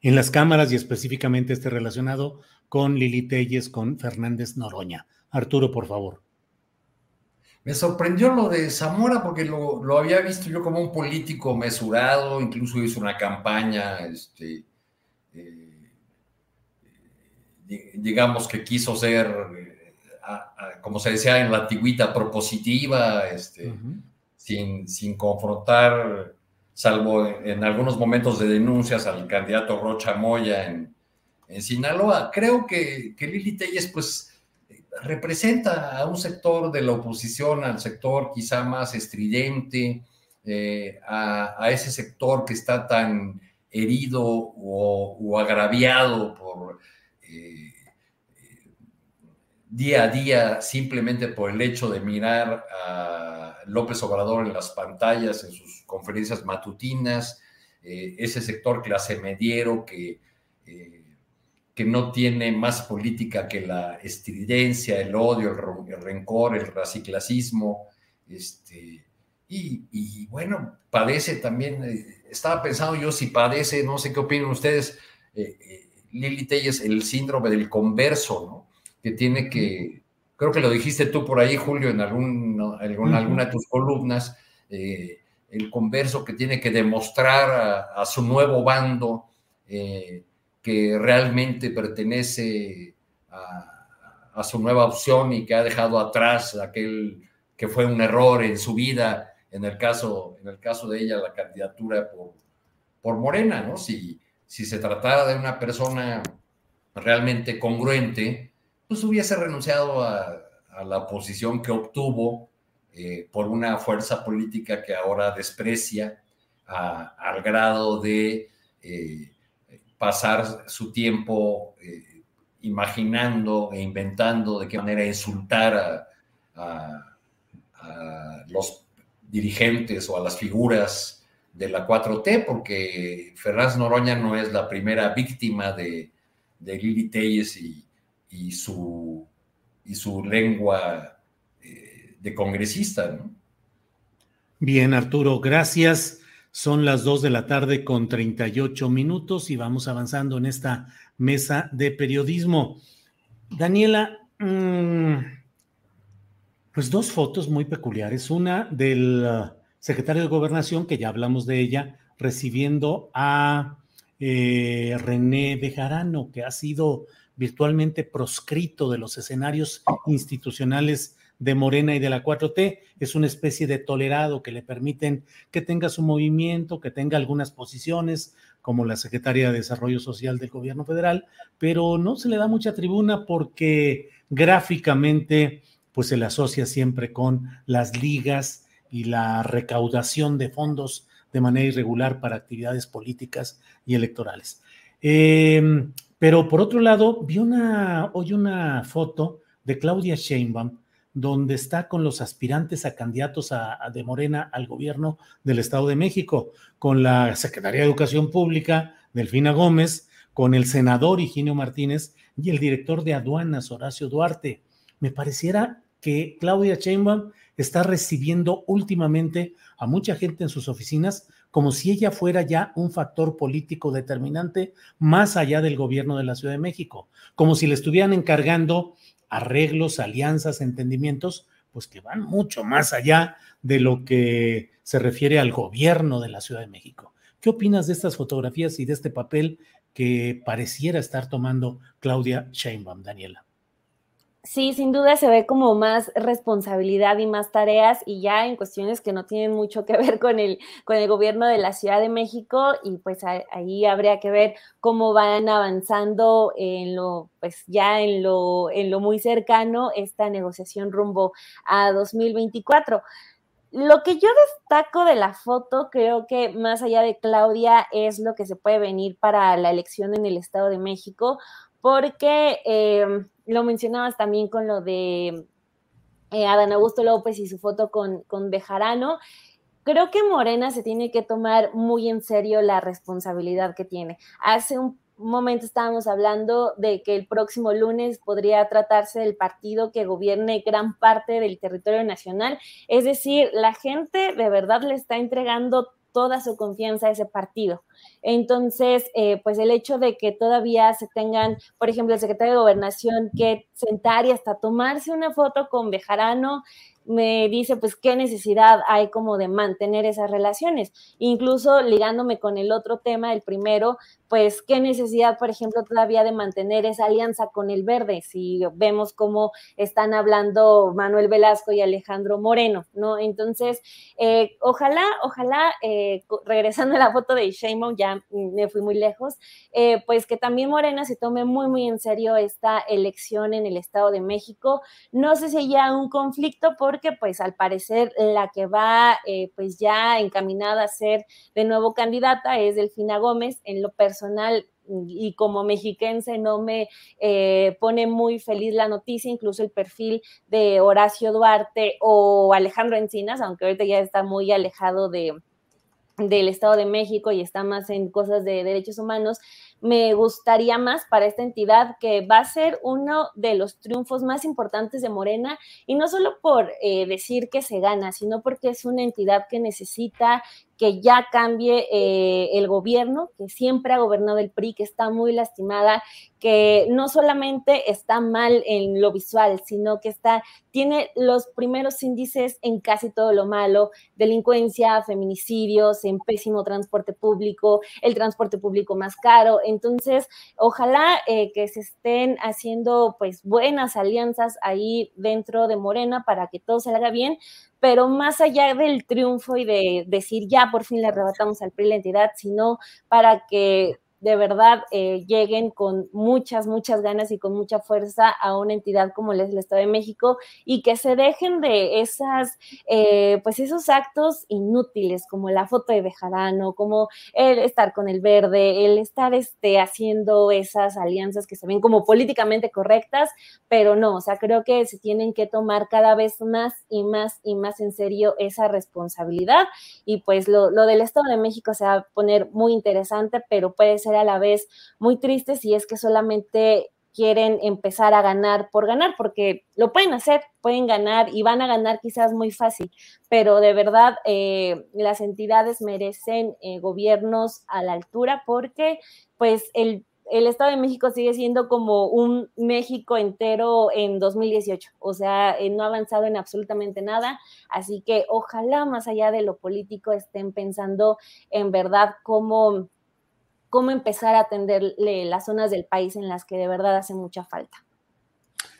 en las cámaras y específicamente este relacionado con Lili Telles, con Fernández Noroña? Arturo, por favor. Me sorprendió lo de Zamora porque lo, había visto yo como un político mesurado, incluso hizo una campaña, este, eh, digamos que quiso ser, eh, como se decía en la antigüita, propositiva, este, sin, sin, confrontar, salvo en, algunos momentos de denuncias al candidato Rocha Moya en, en Sinaloa. Creo que, que Lili Telles, pues, representa a un sector de la oposición, al sector quizá más estridente, eh, a, ese sector que está tan herido o, agraviado por eh, día a día simplemente por el hecho de mirar a López Obrador en las pantallas, en sus conferencias matutinas, eh, ese sector clase mediero que que no tiene más política que la estridencia, el odio, el, rencor, el raciclasismo, este, y, bueno, padece también, eh, estaba pensando yo si padece, no sé qué opinan ustedes, eh, eh, Lili Telles, el síndrome del converso, ¿no? Que tiene que, creo que lo dijiste tú por ahí, Julio, en, algún, alguna de tus columnas, el converso que tiene que demostrar a, su nuevo bando, que realmente pertenece a, su nueva opción y que ha dejado atrás aquel que fue un error en su vida, en el caso, en el caso de ella, la candidatura por, por Morena, ¿no? Si, si se tratara de una persona realmente congruente, pues hubiese renunciado a, la posición que obtuvo eh, por una fuerza política que ahora desprecia al grado de eh, pasar su tiempo eh, imaginando e inventando de qué manera insultar a, los dirigentes o a las figuras de la 4T, porque Ferraz Noroña no es la primera víctima de, de Lili Telles y, su, y su lengua eh, de congresista. Bien, Arturo, gracias. Son las 2 de la tarde con 38 minutos y vamos avanzando en esta mesa de periodismo. Daniela, mm, pues dos fotos muy peculiares. Una del uh, secretario de Gobernación, que ya hablamos de ella, recibiendo a eh, René Bejarano, que ha sido virtualmente proscrito de los escenarios institucionales de Morena y de la 4T, es una especie de tolerado que le permiten que tenga su movimiento, que tenga algunas posiciones, como la secretaria de Desarrollo Social del gobierno federal, pero no se le da mucha tribuna porque gráficamente pues se le asocia siempre con las ligas y la recaudación de fondos de manera irregular para actividades políticas y electorales. Em, pero por otro lado, vi una, hoy una foto de Claudia Sheinbaum, donde está con los aspirantes a candidatos a, de Morena al gobierno del Estado de México, con la Secretaría de Educación Pública, Delfina Gómez, con el senador Higinio Martínez y el director de aduanas, Horacio Duarte. Me pareciera que Claudia Sheinbaum está recibiendo últimamente a mucha gente en sus oficinas como si ella fuera ya un factor político determinante más allá del gobierno de la Ciudad de México, como si le estuvieran encargando arreglos, alianzas, entendimientos, pues que van mucho más allá de lo que se refiere al gobierno de la Ciudad de México. ¿Qué opinas de estas fotografías y de este papel que pareciera estar tomando Claudia Sheinbaum, Daniela? Sí, sin duda se ve como más responsabilidad y más tareas y ya en cuestiones que no tienen mucho que [LAUGHS] ver con el, con el gobierno de la Ciudad de México y pues ahí habría que ver cómo van avanzando en lo, pues ya en lo, en lo muy cercano esta negociación rumbo a 2024. Lo que yo destaco de la foto, creo que más allá de Claudia, es lo que se puede venir para la elección en el Estado de México, porque eh, lo mencionabas también con lo de eh, Adán Augusto López y su foto con, con Bejarano. Creo que Morena se tiene que tomar muy en serio la responsabilidad que tiene. Hace un momento estábamos hablando de que el próximo lunes podría tratarse del partido que gobierne gran parte del territorio nacional. Es decir, la gente de verdad le está entregando toda su confianza a ese partido. Entonces, eh, pues el hecho de que todavía se tengan, por ejemplo, el secretario de Gobernación que sentar y hasta tomarse una foto con Bejarano, me dice, pues, qué necesidad hay como de mantener esas relaciones. Incluso ligándome con el otro tema, el primero, pues qué necesidad, por ejemplo, todavía de mantener esa alianza con el verde, si vemos cómo están hablando Manuel Velasco y Alejandro Moreno, ¿no? Entonces, eh, ojalá, ojalá, eh, regresando a la foto de Sheinbaum, ya me fui muy lejos, eh, pues que también Morena se tome muy, muy en serio esta elección en el Estado de México. No sé si ya un conflicto, porque pues al parecer la que va pues ya encaminada a ser de nuevo candidata es Delfina Gómez, en lo personal y como mexiquense no me eh, pone muy feliz la noticia, incluso el perfil de Horacio Duarte o Alejandro Encinas, aunque ahorita ya está muy alejado de, del Estado de México y está más en cosas de derechos humanos, me gustaría más para esta entidad que va a ser uno de los triunfos más importantes de Morena y no solo por eh, decir que se gana, sino porque es una entidad que necesita que ya cambie eh, el gobierno, que siempre ha gobernado el PRI, que está muy lastimada, que no solamente está mal en lo visual, sino que está, tiene los primeros índices en casi todo lo malo, delincuencia, feminicidios, en pésimo transporte público, el transporte público más caro. Entonces, ojalá eh, que se estén haciendo pues buenas alianzas ahí dentro de Morena para que todo salga bien, pero más allá del triunfo y de decir ya por fin le arrebatamos al PRI la entidad, sino para que de verdad eh, lleguen con muchas, muchas ganas y con mucha fuerza a una entidad como es el Estado de México y que se dejen de esas, eh, pues esos actos inútiles como la foto de Bejarano, como el estar con el verde, el estar este, haciendo esas alianzas que se ven como políticamente correctas, pero no, o sea, creo que se tienen que tomar cada vez más y más y más en serio esa responsabilidad y pues lo, lo del Estado de México se va a poner muy interesante, pero puede ser a la vez muy triste si es que solamente quieren empezar a ganar por ganar, porque lo pueden hacer, pueden ganar y van a ganar quizás muy fácil, pero de verdad eh, las entidades merecen eh, gobiernos a la altura porque pues el, el, Estado de México sigue siendo como un México entero en 2018, o sea, eh, no ha avanzado en absolutamente nada, así que ojalá más allá de lo político estén pensando en verdad cómo cómo empezar a atenderle las zonas del país en las que de verdad hace mucha falta.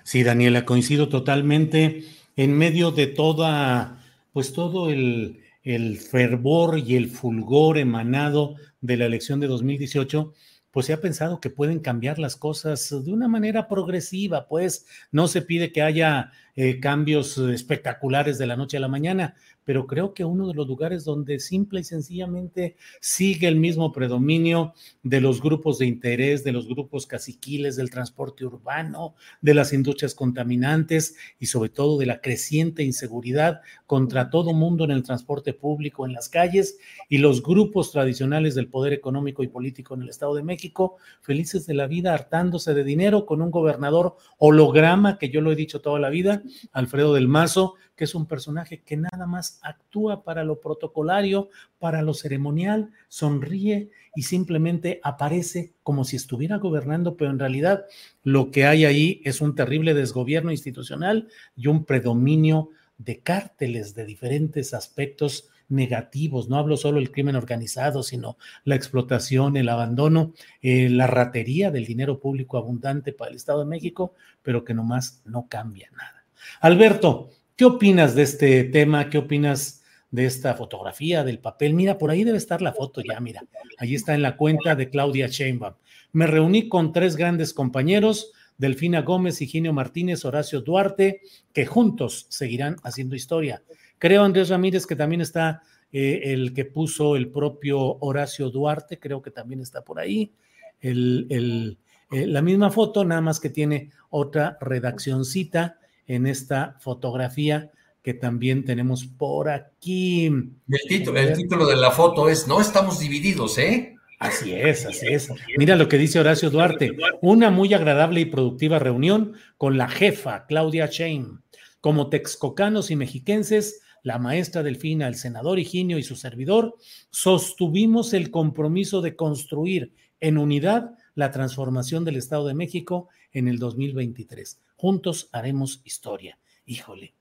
Sí, Daniela, coincido totalmente. En medio de toda, pues todo el, el fervor y el fulgor emanado de la elección de 2018, pues se ha pensado que pueden cambiar las cosas de una manera progresiva, pues no se pide que haya eh, cambios espectaculares de la noche a la mañana, pero creo que uno de los lugares donde simple y sencillamente sigue el mismo predominio de los grupos de interés, de los grupos caciquiles, del transporte urbano, de las industrias contaminantes y sobre todo de la creciente inseguridad contra todo mundo en el transporte público, en las calles y los grupos tradicionales del poder económico y político en el Estado de México, felices de la vida, hartándose de dinero con un gobernador holograma, que yo lo he dicho toda la vida, Alfredo del Mazo, que es un personaje que nada más actúa para lo protocolario, para lo ceremonial, sonríe y simplemente aparece como si estuviera gobernando, pero en realidad lo que hay ahí es un terrible desgobierno institucional y un predominio de cárteles de diferentes aspectos negativos. No hablo solo del crimen organizado, sino la explotación, el abandono, eh, la ratería del dinero público abundante para el Estado de México, pero que nomás no cambia nada. Alberto, ¿qué opinas de este tema? ¿Qué opinas de esta fotografía, del papel? Mira, por ahí debe estar la foto ya, mira. Allí está en la cuenta de Claudia Sheinbaum. Me reuní con tres grandes compañeros, Delfina Gómez, Higinio Martínez, Horacio Duarte, que juntos seguirán haciendo historia. Creo, Andrés Ramírez, que también está eh, el que puso el propio Horacio Duarte, creo que también está por ahí. Eh, la misma foto, nada más que tiene otra redaccioncita en esta fotografía que también tenemos por aquí. El título, el título de la foto es No estamos divididos, ¿eh? Así es, así es. Mira lo que dice Horacio Duarte. Una muy agradable y productiva reunión con la jefa, Claudia Shane. Como texcocanos y mexiquenses, la maestra Delfina, el senador Higinio y su servidor, sostuvimos el compromiso de construir en unidad la transformación del Estado de México en el 2023. Juntos haremos historia. Híjole,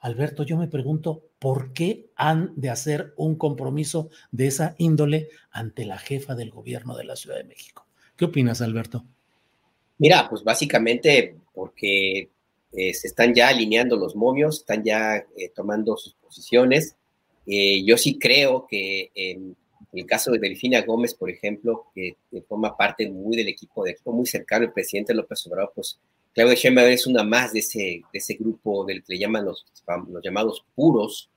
Alberto, yo me pregunto, ¿por qué han de hacer un compromiso de esa índole ante la jefa del gobierno de la Ciudad de México? ¿Qué opinas, Alberto? Mira, pues básicamente porque eh, se están ya alineando los momios, están ya eh, tomando sus posiciones. Eh, yo sí creo que en el caso de Delfina Gómez, por ejemplo, que, forma parte muy del equipo de equipo muy cercano el presidente López Obrador, pues Claudia Sheinbaum es una más de ese, de ese grupo del que le llaman los, los llamados puros,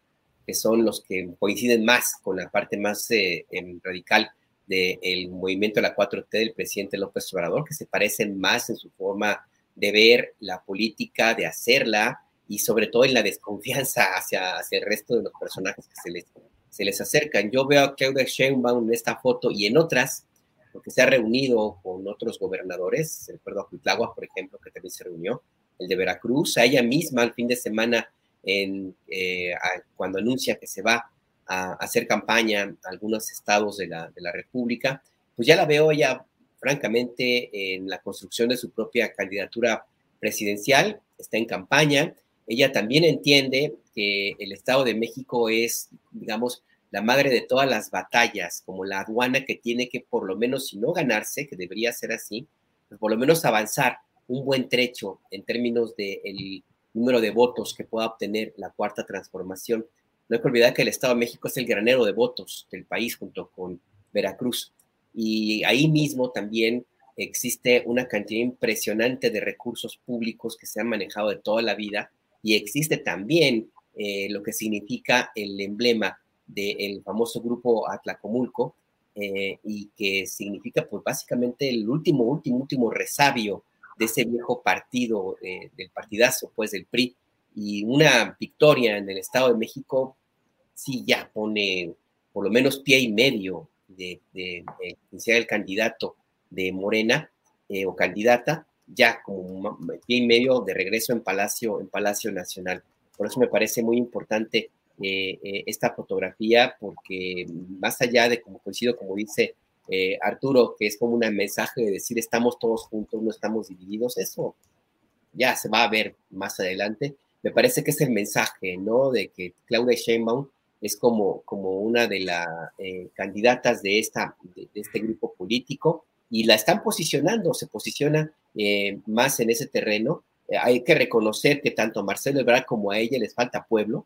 que son los que coinciden más con la parte más eh, radical del movimiento de la 4T del presidente López Obrador, que se parecen más en su forma de ver la política, de hacerla y sobre todo en la desconfianza hacia, hacia el resto de los personajes que se les, se les acercan. Yo veo a Claudia Sheinbaum en esta foto y en otras porque se ha reunido con otros gobernadores, recuerdo a Cuitláhuac, por ejemplo, que también se reunió, el de Veracruz, a ella misma el fin de semana, en, eh, cuando anuncia que se va a, hacer campaña a algunos estados de la, de la República, pues ya la veo ella, francamente, en la construcción de su propia candidatura presidencial, está en campaña, ella también entiende que el Estado de México es, digamos, la madre de todas las batallas, como la aduana que tiene que por lo menos, si no ganarse, que debería ser así, pues por lo menos avanzar un buen trecho en términos del número de votos que pueda obtener la cuarta transformación. No hay que olvidar que el Estado de México es el granero de votos del país junto con Veracruz. y ahí mismo también existe una cantidad impresionante de recursos públicos que se han manejado de toda la vida y existe también eh, lo que significa el emblema del famoso grupo Atlacomulco eh, y que significa pues básicamente el último, último, último resabio de ese viejo partido, eh, del partidazo pues del PRI y una victoria en el Estado de México sí ya pone por lo menos pie y medio de, de, el candidato de Morena eh, o candidata, ya como pie y medio de regreso en Palacio, en Palacio Nacional. Por eso me parece muy importante eh, eh, esta fotografía, porque más allá de, como coincido, como dice Arturo, que es como un mensaje de decir estamos todos juntos, no estamos divididos, eso ya se va a ver más adelante. Me parece que es el mensaje, ¿no? De que Claudia Sheinbaum es como, como una de las candidatas de, esta, de, este grupo político y la están posicionando, se posiciona eh, más en ese terreno. Eh, hay que reconocer que tanto a Marcelo Ebrard como a ella les falta pueblo.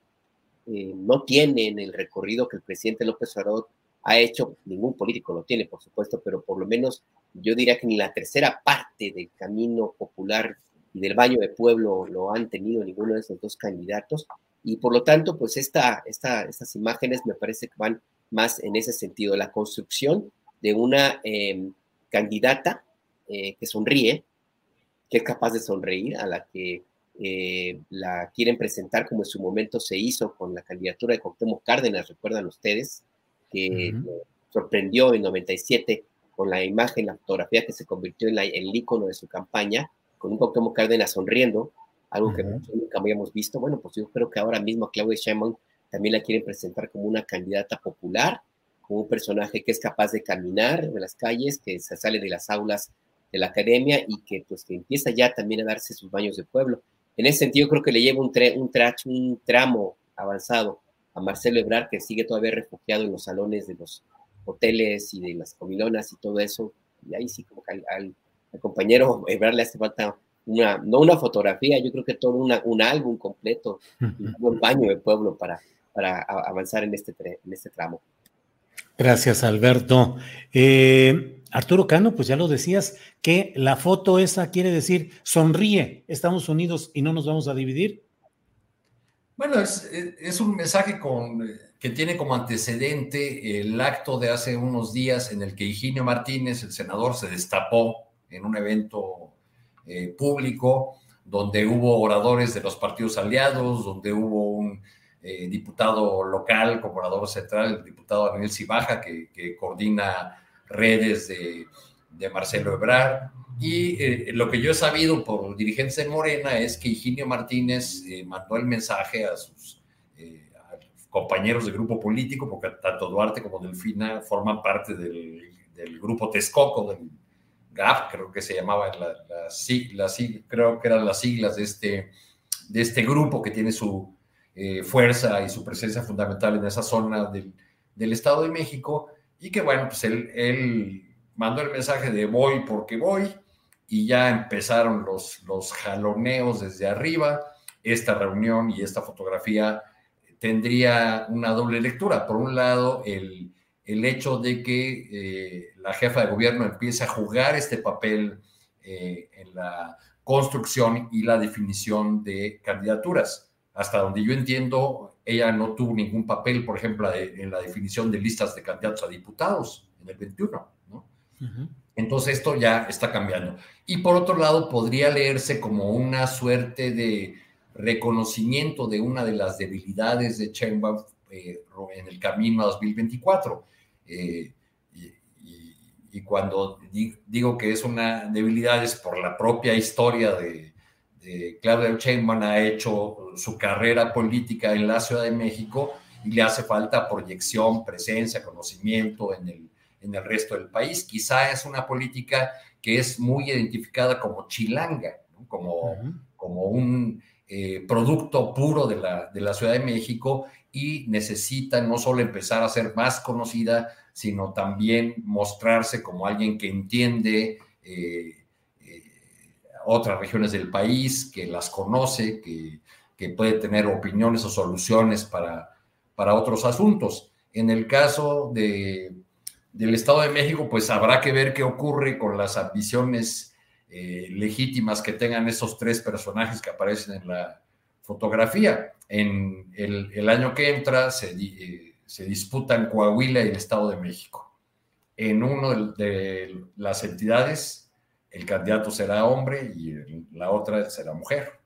Eh, no tienen el recorrido que el presidente López Obrador ha hecho, ningún político lo tiene, por supuesto, pero por lo menos yo diría que ni la tercera parte del camino popular y del baño de pueblo lo han tenido ninguno de esos dos candidatos. Y por lo tanto, pues esta, esta, estas imágenes me parece que van más en ese sentido, la construcción de una em, candidata eh, que sonríe, que es capaz de sonreír, a la que eh, la quieren presentar como en su momento se hizo con la candidatura de Cuauhtémoc Cárdenas, recuerdan ustedes, que sorprendió en 97 con la imagen, la fotografía que se convirtió en, el icono de su campaña, con un Cuauhtémoc Cárdenas sonriendo, algo que nunca habíamos visto. Bueno, pues yo creo que ahora mismo a Claudia Sheinbaum también la quieren presentar como una candidata popular, un personaje que es capaz de caminar en las calles, que se sale de las aulas de la academia y que pues que empieza ya también a darse sus baños de pueblo. En ese sentido creo que le lleva un, un, un tramo avanzado a Marcelo Ebrard, que sigue todavía refugiado en los salones de los hoteles y de las comilonas y todo eso. Y ahí sí, como que al, compañero Ebrard le hace falta una, no una fotografía, yo creo que todo una, un álbum completo, un baño de pueblo para, para avanzar en este, en este tramo. Gracias, Alberto. Eh, Arturo Cano, pues ya lo decías, que la foto esa quiere decir sonríe, estamos unidos y no nos vamos a dividir. Bueno, es, un mensaje con, que tiene como antecedente el acto de hace unos días en el que Higinio Martínez, el senador, se destapó en un evento eh, público donde hubo oradores de los partidos aliados, donde hubo un eh, diputado local, como central, el diputado Daniel Cibaja, que coordina redes de, de Marcelo Ebrard. Y eh, lo que yo he sabido por dirigentes de Morena es que Higinio Martínez eh, mandó el mensaje a sus compañeros de grupo político, porque tanto Duarte como Delfina forman parte del, del grupo Texcoco, del GAP, creo que se llamaba, la, la, creo que eran las siglas de este, de este grupo que tiene su, eh, fuerza y su presencia fundamental en esa zona del, del, Estado de México y que bueno, pues él, mandó el mensaje de voy porque voy y ya empezaron los, los jaloneos desde arriba. Esta reunión y esta fotografía tendría una doble lectura. Por un lado, el, el hecho de que eh, la jefa de gobierno empiece a jugar este papel eh, en la construcción y la definición de candidaturas hasta donde yo entiendo, ella no tuvo ningún papel, por ejemplo, en la definición de listas de candidatos a diputados en el 21, ¿no? Entonces esto ya está cambiando. Y por otro lado, podría leerse como una suerte de reconocimiento de una de las debilidades de Sheinbaum eh, en el camino a 2024. Eh, y, cuando digo que es una debilidad es por la propia historia de, eh, Claudia Sheinbaum ha hecho su carrera política en la Ciudad de México y le hace falta proyección, presencia, conocimiento en el, en el resto del país. Quizá es una política que es muy identificada como chilanga, como, como un eh, producto puro de la, de la Ciudad de México y necesita no solo empezar a ser más conocida, sino también mostrarse como alguien que entiende eh, otras regiones del país, que las conoce, que, que puede tener opiniones o soluciones para, para otros asuntos. En el caso de, del Estado de México, pues habrá que ver qué ocurre con las ambiciones eh, legítimas que tengan esos tres personajes que aparecen en la fotografía. En el, año que entra se, eh, se, disputan Coahuila y el Estado de México. En una de, las entidades, el candidato será hombre y la otra será mujer.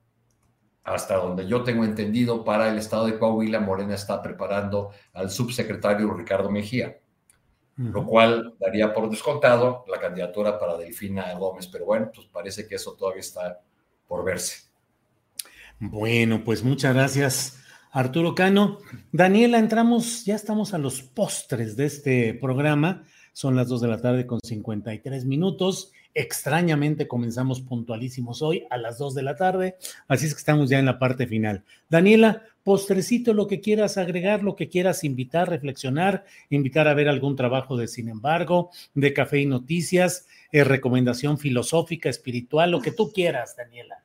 Hasta donde yo tengo entendido, para el Estado de Coahuila, Morena está preparando al subsecretario Ricardo Mejía lo cual daría por descontado la candidatura para Delfina Gómez, pero bueno, pues parece que eso todavía está por verse. Bueno, pues muchas gracias, Arturo Cano. Daniela, entramos, ya estamos a los postres de este programa. Son las 2 de la tarde con 53 minutos. Extrañamente comenzamos puntualísimos hoy a las 2 de la tarde, así es que estamos ya en la parte final. Daniela, postrecito, lo que quieras agregar, lo que quieras invitar, reflexionar, invitar a ver algún trabajo de Sin embargo, de Café y Noticias, eh, recomendación filosófica, espiritual, lo que tú quieras, Daniela.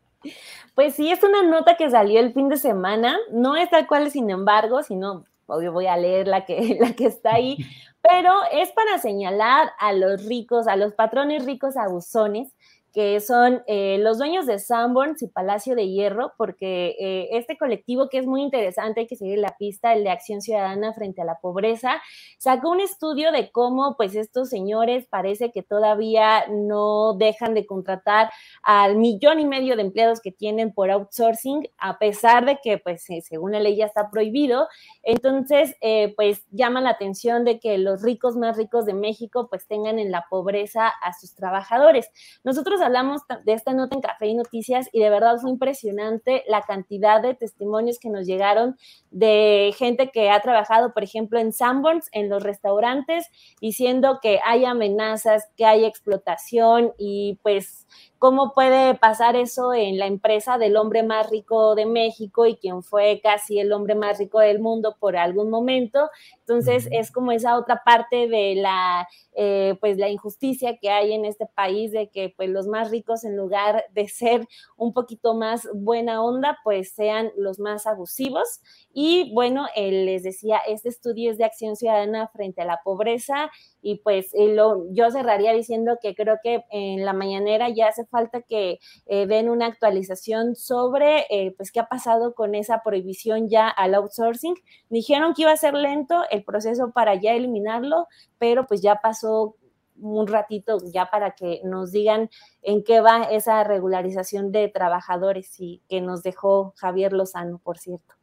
Pues sí, es una nota que salió el fin de semana, no es tal cual, sin embargo, sino obvio voy a leer la que, [LAUGHS] la que está ahí, [LAUGHS] pero es para señalar a los ricos, a los patrones ricos abusones que son eh, los dueños de Sanborns y Palacio de Hierro, porque eh, este colectivo que es muy interesante, hay que seguir la pista, el de Acción Ciudadana frente a la pobreza, sacó un estudio de cómo pues estos señores parece que todavía no dejan de contratar al millón y medio de empleados que tienen por outsourcing, a pesar de que pues eh, según la ley ya está prohibido. Entonces, pues llama la atención de que los ricos más ricos de México pues tengan en la pobreza a sus trabajadores. Nosotros hablamos de esta nota en Café y Noticias y de verdad fue impresionante la cantidad de testimonios que nos llegaron de gente que ha trabajado, por ejemplo, en Sanborns, en los restaurantes, diciendo que hay amenazas, que hay explotación y pues cómo puede pasar eso en la empresa del hombre más rico de México y quien fue casi el hombre más rico del mundo por algún momento. Entonces es como esa otra parte de la, eh, pues la injusticia que hay en este país de que pues los más ricos en lugar de ser un poquito más buena onda, pues sean los más abusivos. Y bueno, les decía, este estudio es de acción ciudadana frente a la pobreza y pues lo, yo cerraría diciendo que creo que en la mañanera ya hace falta que eh, den una actualización sobre eh, pues qué ha pasado con esa prohibición ya al outsourcing. Dijeron que iba a ser lento el proceso para ya eliminarlo, pero pues ya pasó un ratito ya para que nos digan en qué va esa regularización de trabajadores y que nos dejó Javier Lozano, por cierto.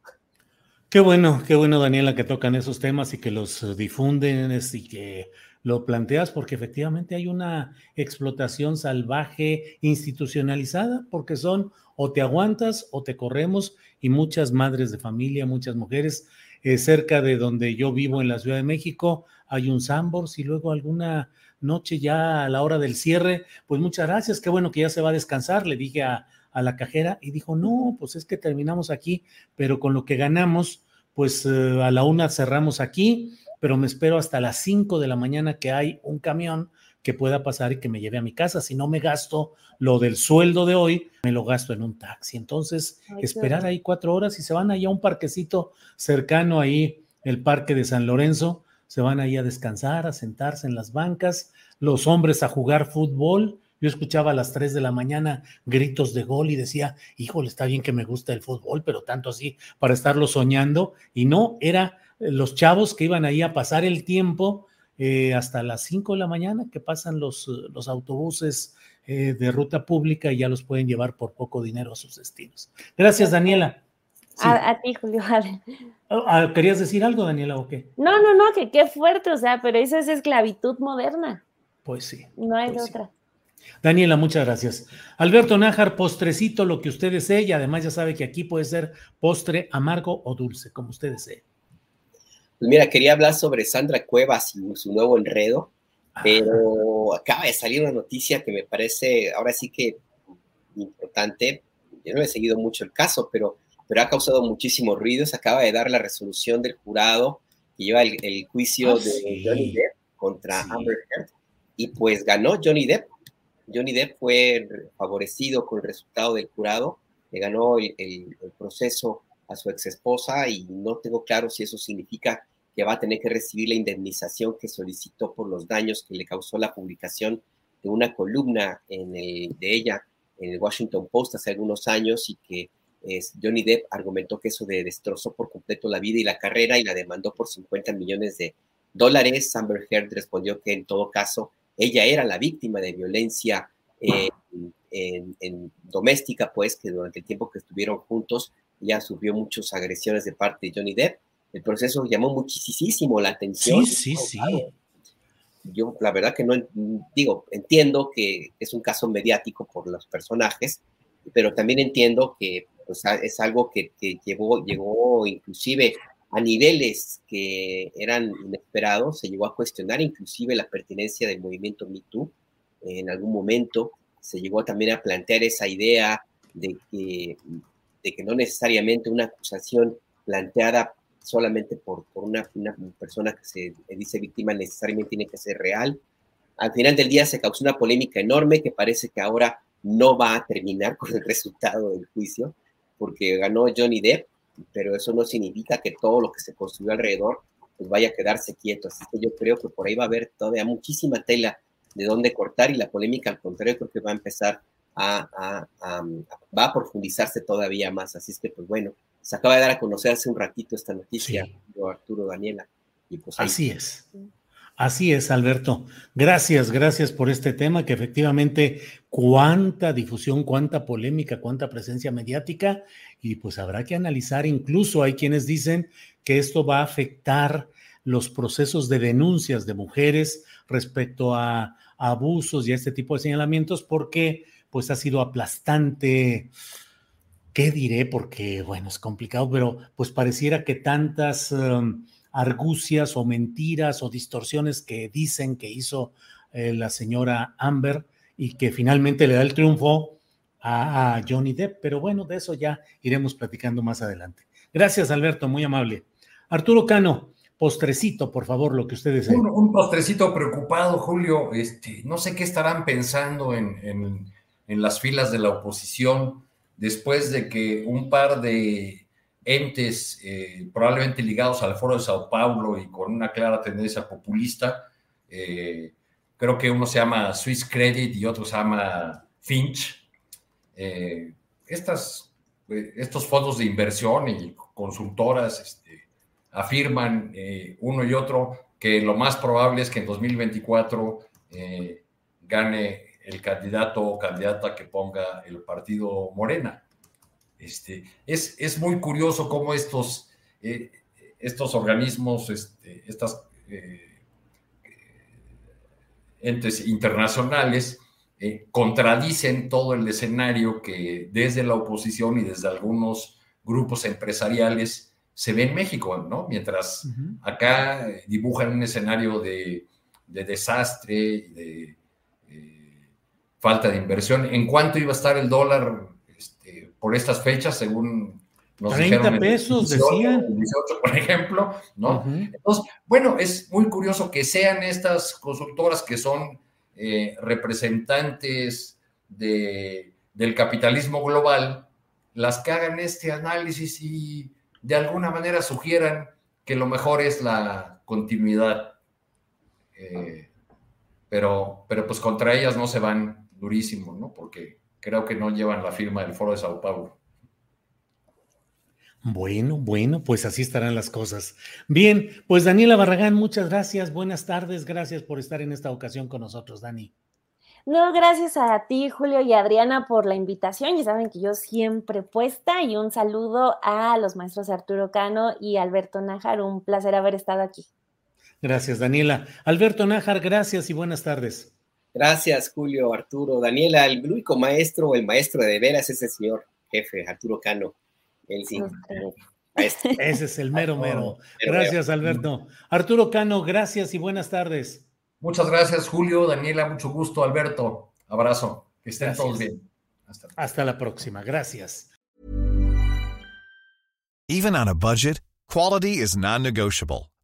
Qué bueno, qué bueno, Daniela, que tocan esos temas y que los difunden y que lo planteas, porque efectivamente hay una explotación salvaje institucionalizada, porque son o te aguantas o te corremos y muchas madres de familia, muchas mujeres, eh, cerca de donde yo vivo en la Ciudad de México, hay un Sambors y luego alguna noche ya a la hora del cierre, pues muchas gracias, qué bueno que ya se va a descansar, le dije a, a la cajera y dijo, no, pues es que terminamos aquí, pero con lo que ganamos, pues eh, a la una cerramos aquí pero me espero hasta las 5 de la mañana que hay un camión que pueda pasar y que me lleve a mi casa. Si no me gasto lo del sueldo de hoy, me lo gasto en un taxi. Entonces, esperar ahí cuatro horas y se van ahí a un parquecito cercano ahí, el parque de San Lorenzo. Se van ahí a descansar, a sentarse en las bancas, los hombres a jugar fútbol. Yo escuchaba a las 3 de la mañana gritos de gol y decía, híjole, está bien que me gusta el fútbol, pero tanto así para estarlo soñando. Y no, era los chavos que iban ahí a pasar el tiempo eh, hasta las 5 de la mañana, que pasan los, los autobuses eh, de ruta pública y ya los pueden llevar por poco dinero a sus destinos. Gracias, Daniela. A, ti, Julio. [LAUGHS] Oh, ah, ¿Querías decir algo, Daniela, o qué? No, no, no, que qué fuerte, o sea, pero eso es esclavitud moderna. Pues sí. No hay pues otra. Daniela, muchas gracias. Alberto Nájar, postrecito, lo que usted desee, y además ya sabe que aquí puede ser postre amargo o dulce, como usted desee. Pues mira, quería hablar sobre Sandra Cuevas y su nuevo enredo, pero acaba de salir una noticia que me parece ahora sí que importante. Yo no he seguido mucho el caso, pero, pero ha causado muchísimo ruido. Se acaba de dar la resolución del jurado que lleva el, juicio ah, de Johnny Depp contra Amber Heard y pues ganó Johnny Depp. Johnny Depp fue favorecido con el resultado del jurado, le ganó el, el proceso a su ex esposa y no tengo claro si eso significa que va a tener que recibir la indemnización que solicitó por los daños que le causó la publicación de una columna de ella en el Washington Post hace algunos años y que Johnny Depp argumentó que eso de destrozó por completo la vida y la carrera y la demandó por 50 millones de dólares. Amber Heard respondió que en todo caso ella era la víctima de violencia eh, en, doméstica, pues que durante el tiempo que estuvieron juntos ya sufrió muchas agresiones de parte de Johnny Depp. El proceso llamó muchísimo la atención. Sí, sí, sí. Yo la verdad que no digo, entiendo que es un caso mediático por los personajes, pero también entiendo que pues, es algo que, que llevó, llegó inclusive a niveles que eran inesperados, se llegó a cuestionar inclusive la pertenencia del movimiento Me Too en algún momento, se llegó también a plantear esa idea de que, de que no necesariamente una acusación planteada solamente por, por una, persona que se dice víctima necesariamente tiene que ser real. Al final del día se causó una polémica enorme que parece que ahora no va a terminar con el resultado del juicio, porque ganó Johnny Depp, pero eso no significa que todo lo que se construyó alrededor pues vaya a quedarse quieto. Así que yo creo que por ahí va a haber todavía muchísima tela de dónde cortar y la polémica al contrario creo que va a empezar a, va a profundizarse todavía más. Así es que pues bueno, se acaba de dar a conocer hace un ratito esta noticia, Arturo Daniela. Y pues Así es. Así es, Alberto. Gracias, gracias por este tema que efectivamente cuánta difusión, cuánta polémica, cuánta presencia mediática y pues habrá que analizar. Incluso hay quienes dicen que esto va a afectar los procesos de denuncias de mujeres respecto a abusos y a este tipo de señalamientos porque pues ha sido aplastante. ¿Qué diré? Porque, bueno, es complicado, pero pues pareciera que tantas um, argucias o mentiras o distorsiones que dicen que hizo eh, la señora Amber y que finalmente le da el triunfo a, a, Johnny Depp. Pero bueno, de eso ya iremos platicando más adelante. Gracias, Alberto, muy amable. Arturo Cano, postrecito, por favor, lo que ustedes un, un, postrecito preocupado, Julio. Este, no sé qué estarán pensando en, en, en, las filas de la oposición después de que un par de entes eh, probablemente ligados al Foro de Sao Paulo y con una clara tendencia populista, eh, creo que uno se llama Swiss Credit y otro se llama Finch. Eh, estas, estos fondos de inversión y consultoras este, afirman eh, uno y otro que lo más probable es que en 2024 eh, gane el candidato o candidata que ponga el partido Morena. Este, es, es muy curioso cómo estos, eh, estos organismos, este, estas eh, entes internacionales, eh, contradicen todo el escenario que desde la oposición y desde algunos grupos empresariales se ve en México, ¿no? Mientras uh -huh. acá dibujan un escenario de, de desastre, de falta de inversión. ¿En cuánto iba a estar el dólar este, por estas fechas, según nos 30 dijeron? pesos, 18, decían. 18, por ejemplo, ¿no? Uh -huh. Entonces, bueno, es muy curioso que sean estas consultoras que son eh, representantes de, del capitalismo global las que hagan este análisis y de alguna manera sugieran que lo mejor es la continuidad. Eh, pero, pero pues contra ellas no se van durísimo, ¿no? Porque creo que no llevan la firma del Foro de Sao Paulo. Bueno, bueno, pues así estarán las cosas. Bien, pues Daniela Barragán, muchas gracias, buenas tardes, gracias por estar en esta ocasión con nosotros, Dani. No, gracias a ti, Julio y Adriana, por la invitación. Ya saben que yo siempre puesta y un saludo a los maestros Arturo Cano y Alberto Nájar. Un placer haber estado aquí. Gracias, Daniela. Alberto Nájar, gracias y buenas tardes. Gracias, Julio, Arturo. Daniela, el único maestro el maestro de veras es el señor jefe, Arturo Cano. Él sí. [LAUGHS] Ese es el mero mero. Gracias, Alberto. Arturo Cano, gracias y buenas tardes. Muchas gracias, Julio, Daniela, mucho gusto, Alberto. Abrazo. Que estén gracias. todos bien. Hasta, Hasta la próxima. Gracias. Even on a budget, quality is non-negotiable.